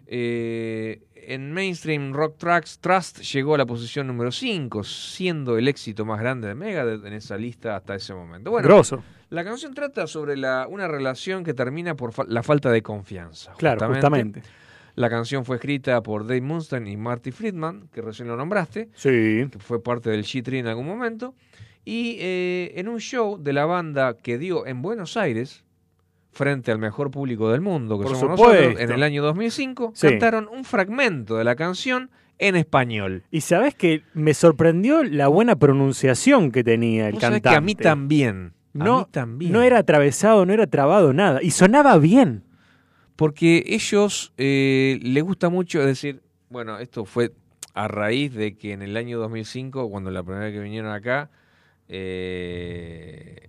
Eh, en Mainstream Rock Tracks, Trust llegó a la posición número 5, siendo el éxito más grande de Megadeth en esa lista hasta ese momento. Bueno, Grosso. la canción trata sobre la, una relación que termina por fa- la falta de confianza. Claro, justamente. La canción fue escrita por Dave Mustaine y Marty Friedman, que recién lo nombraste, Sí. que fue parte del G3 en algún momento. Y eh, en un show de la banda que dio en Buenos Aires, frente al mejor público del mundo, que Por somos supuesto. nosotros, en el año 2005, Sí. cantaron un fragmento de la canción en español. Y sabes que me sorprendió la buena pronunciación que tenía el cantante. que a mí también. A No, mí también. no era atravesado, no era trabado nada. Y sonaba bien. Porque ellos eh, les gusta mucho es decir, bueno, esto fue a raíz de que en el año 2005, cuando la primera vez que vinieron acá, eh,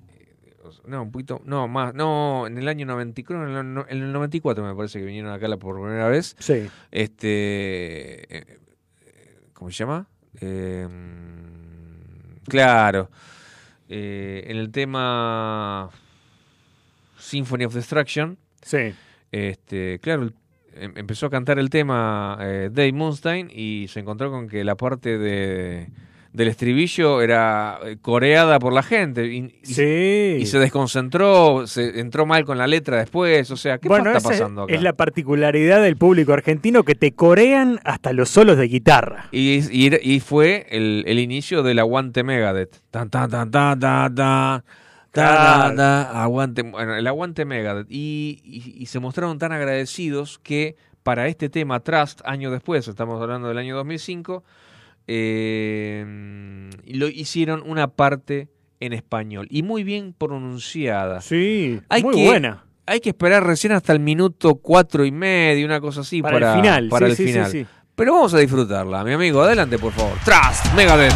no, un poquito, no, más, no, en el año 90, creo en el, no- en el 94 me parece que vinieron acá la por primera vez. Sí. Este, eh, ¿cómo se llama? Eh, claro, eh, en el tema Symphony of Destruction. Sí. Este, claro, el- em- empezó a cantar el tema eh, Dave Mustaine y se encontró con que la parte de, del estribillo era eh, coreada por la gente y, Sí. y se desconcentró, se entró mal con la letra después, o sea, ¿qué bueno, está pasando acá? es la particularidad del público argentino que te corean hasta los solos de guitarra. Y, y- y fue el, el inicio del aguante Megadeth. Tan, tan, tan, tan, tan, tan. Claro. aguante, bueno, el aguante Megadeth. Y, y- y se mostraron tan agradecidos que para este tema, Trust, años después, estamos hablando del año 2005, eh, lo hicieron una parte en español. Y muy bien pronunciada. Sí, Hay muy que- buena. Hay que esperar recién hasta el minuto cuatro y medio, una cosa así, Para para, el final, para sí, el sí, final. sí. Pero vamos a disfrutarla, mi amigo. Adelante, por favor. Trust, Megadeth.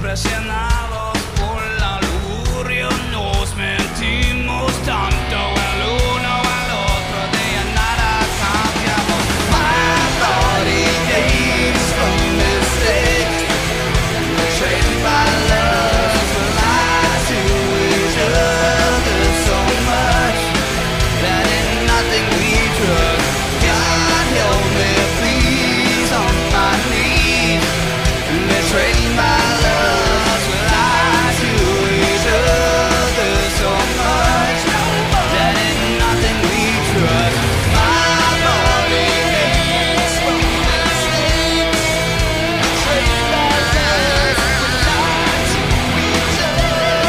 Presionados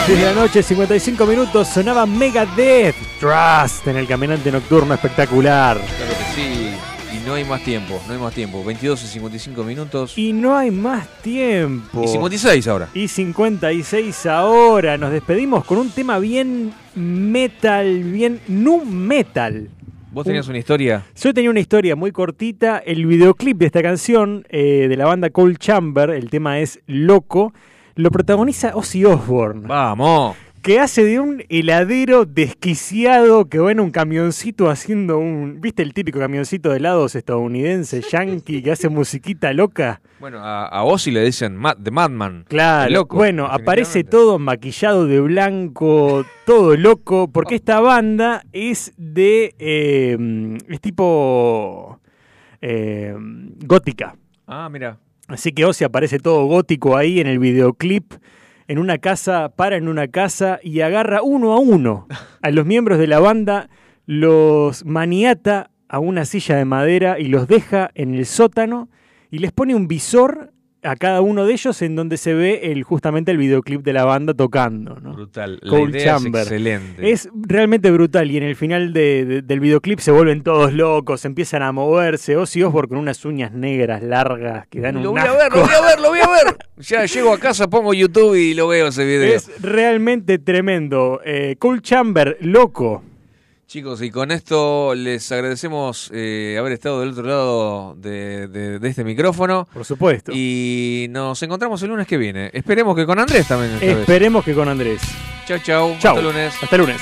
10 de la noche, 55 minutos, sonaba Megadeth, Trust, en el Caminante Nocturno espectacular. Claro que sí. Y no hay más tiempo, no hay más tiempo. 22 y 55 minutos. Y no hay más tiempo. Y 56 ahora. Y 56 ahora. Nos despedimos con un tema bien metal, bien nu metal. Vos tenías una historia. Yo tenía una historia muy cortita. El videoclip de esta canción eh, de la banda Cold Chamber, el tema es Loco, lo protagoniza Ozzy Osbourne. Vamos. Que hace de un heladero desquiciado que va en un camioncito haciendo un. ¿Viste el típico camioncito de helados estadounidense, yankee, que hace musiquita loca? Bueno, a, a Ozzy le dicen The Madman. Claro, loco, bueno, aparece todo maquillado de blanco, todo loco, porque esta banda es de. eh, es tipo. eh, gótica. Ah, mira. Así que Ozzy aparece todo gótico ahí en el videoclip, en una casa, para en una casa y agarra uno a uno a los miembros de la banda, los maniata a una silla de madera y los deja en el sótano y les pone un visor a cada uno de ellos en donde se ve el, justamente el videoclip de la banda tocando. ¿no? Brutal. La Cold idea Chamber. es excelente. Es realmente brutal y en el final de- de- del videoclip se vuelven todos locos, empiezan a moverse. Ozzy Osbourne con unas uñas negras largas que dan Lo un voy a ver, lo voy a ver, lo voy a ver. <laughs> Ya llego a casa, pongo YouTube y lo veo ese video. Es realmente tremendo. Eh, Cold Chamber, loco. Chicos, y con esto les agradecemos eh, haber estado del otro lado de, de- de este micrófono. Por supuesto. Y nos encontramos el lunes que viene. Esperemos que con Andrés también. esta vez. Esperemos que con Andrés. Chau, chau. Chau. Hasta el lunes. Hasta el lunes.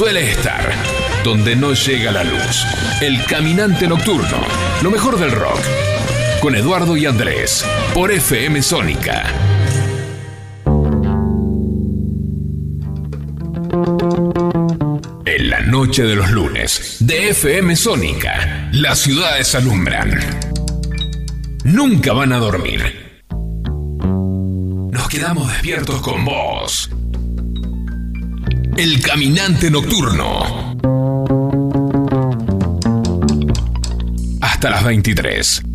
Suele estar donde no llega la luz. El caminante nocturno. Lo mejor del rock. Con Eduardo y Andrés. Por FM Sónica. En la noche de los lunes. De FM Sónica. Las ciudades alumbran. Nunca van a dormir. Nos quedamos despiertos con vos. El caminante nocturno. Hasta las 23.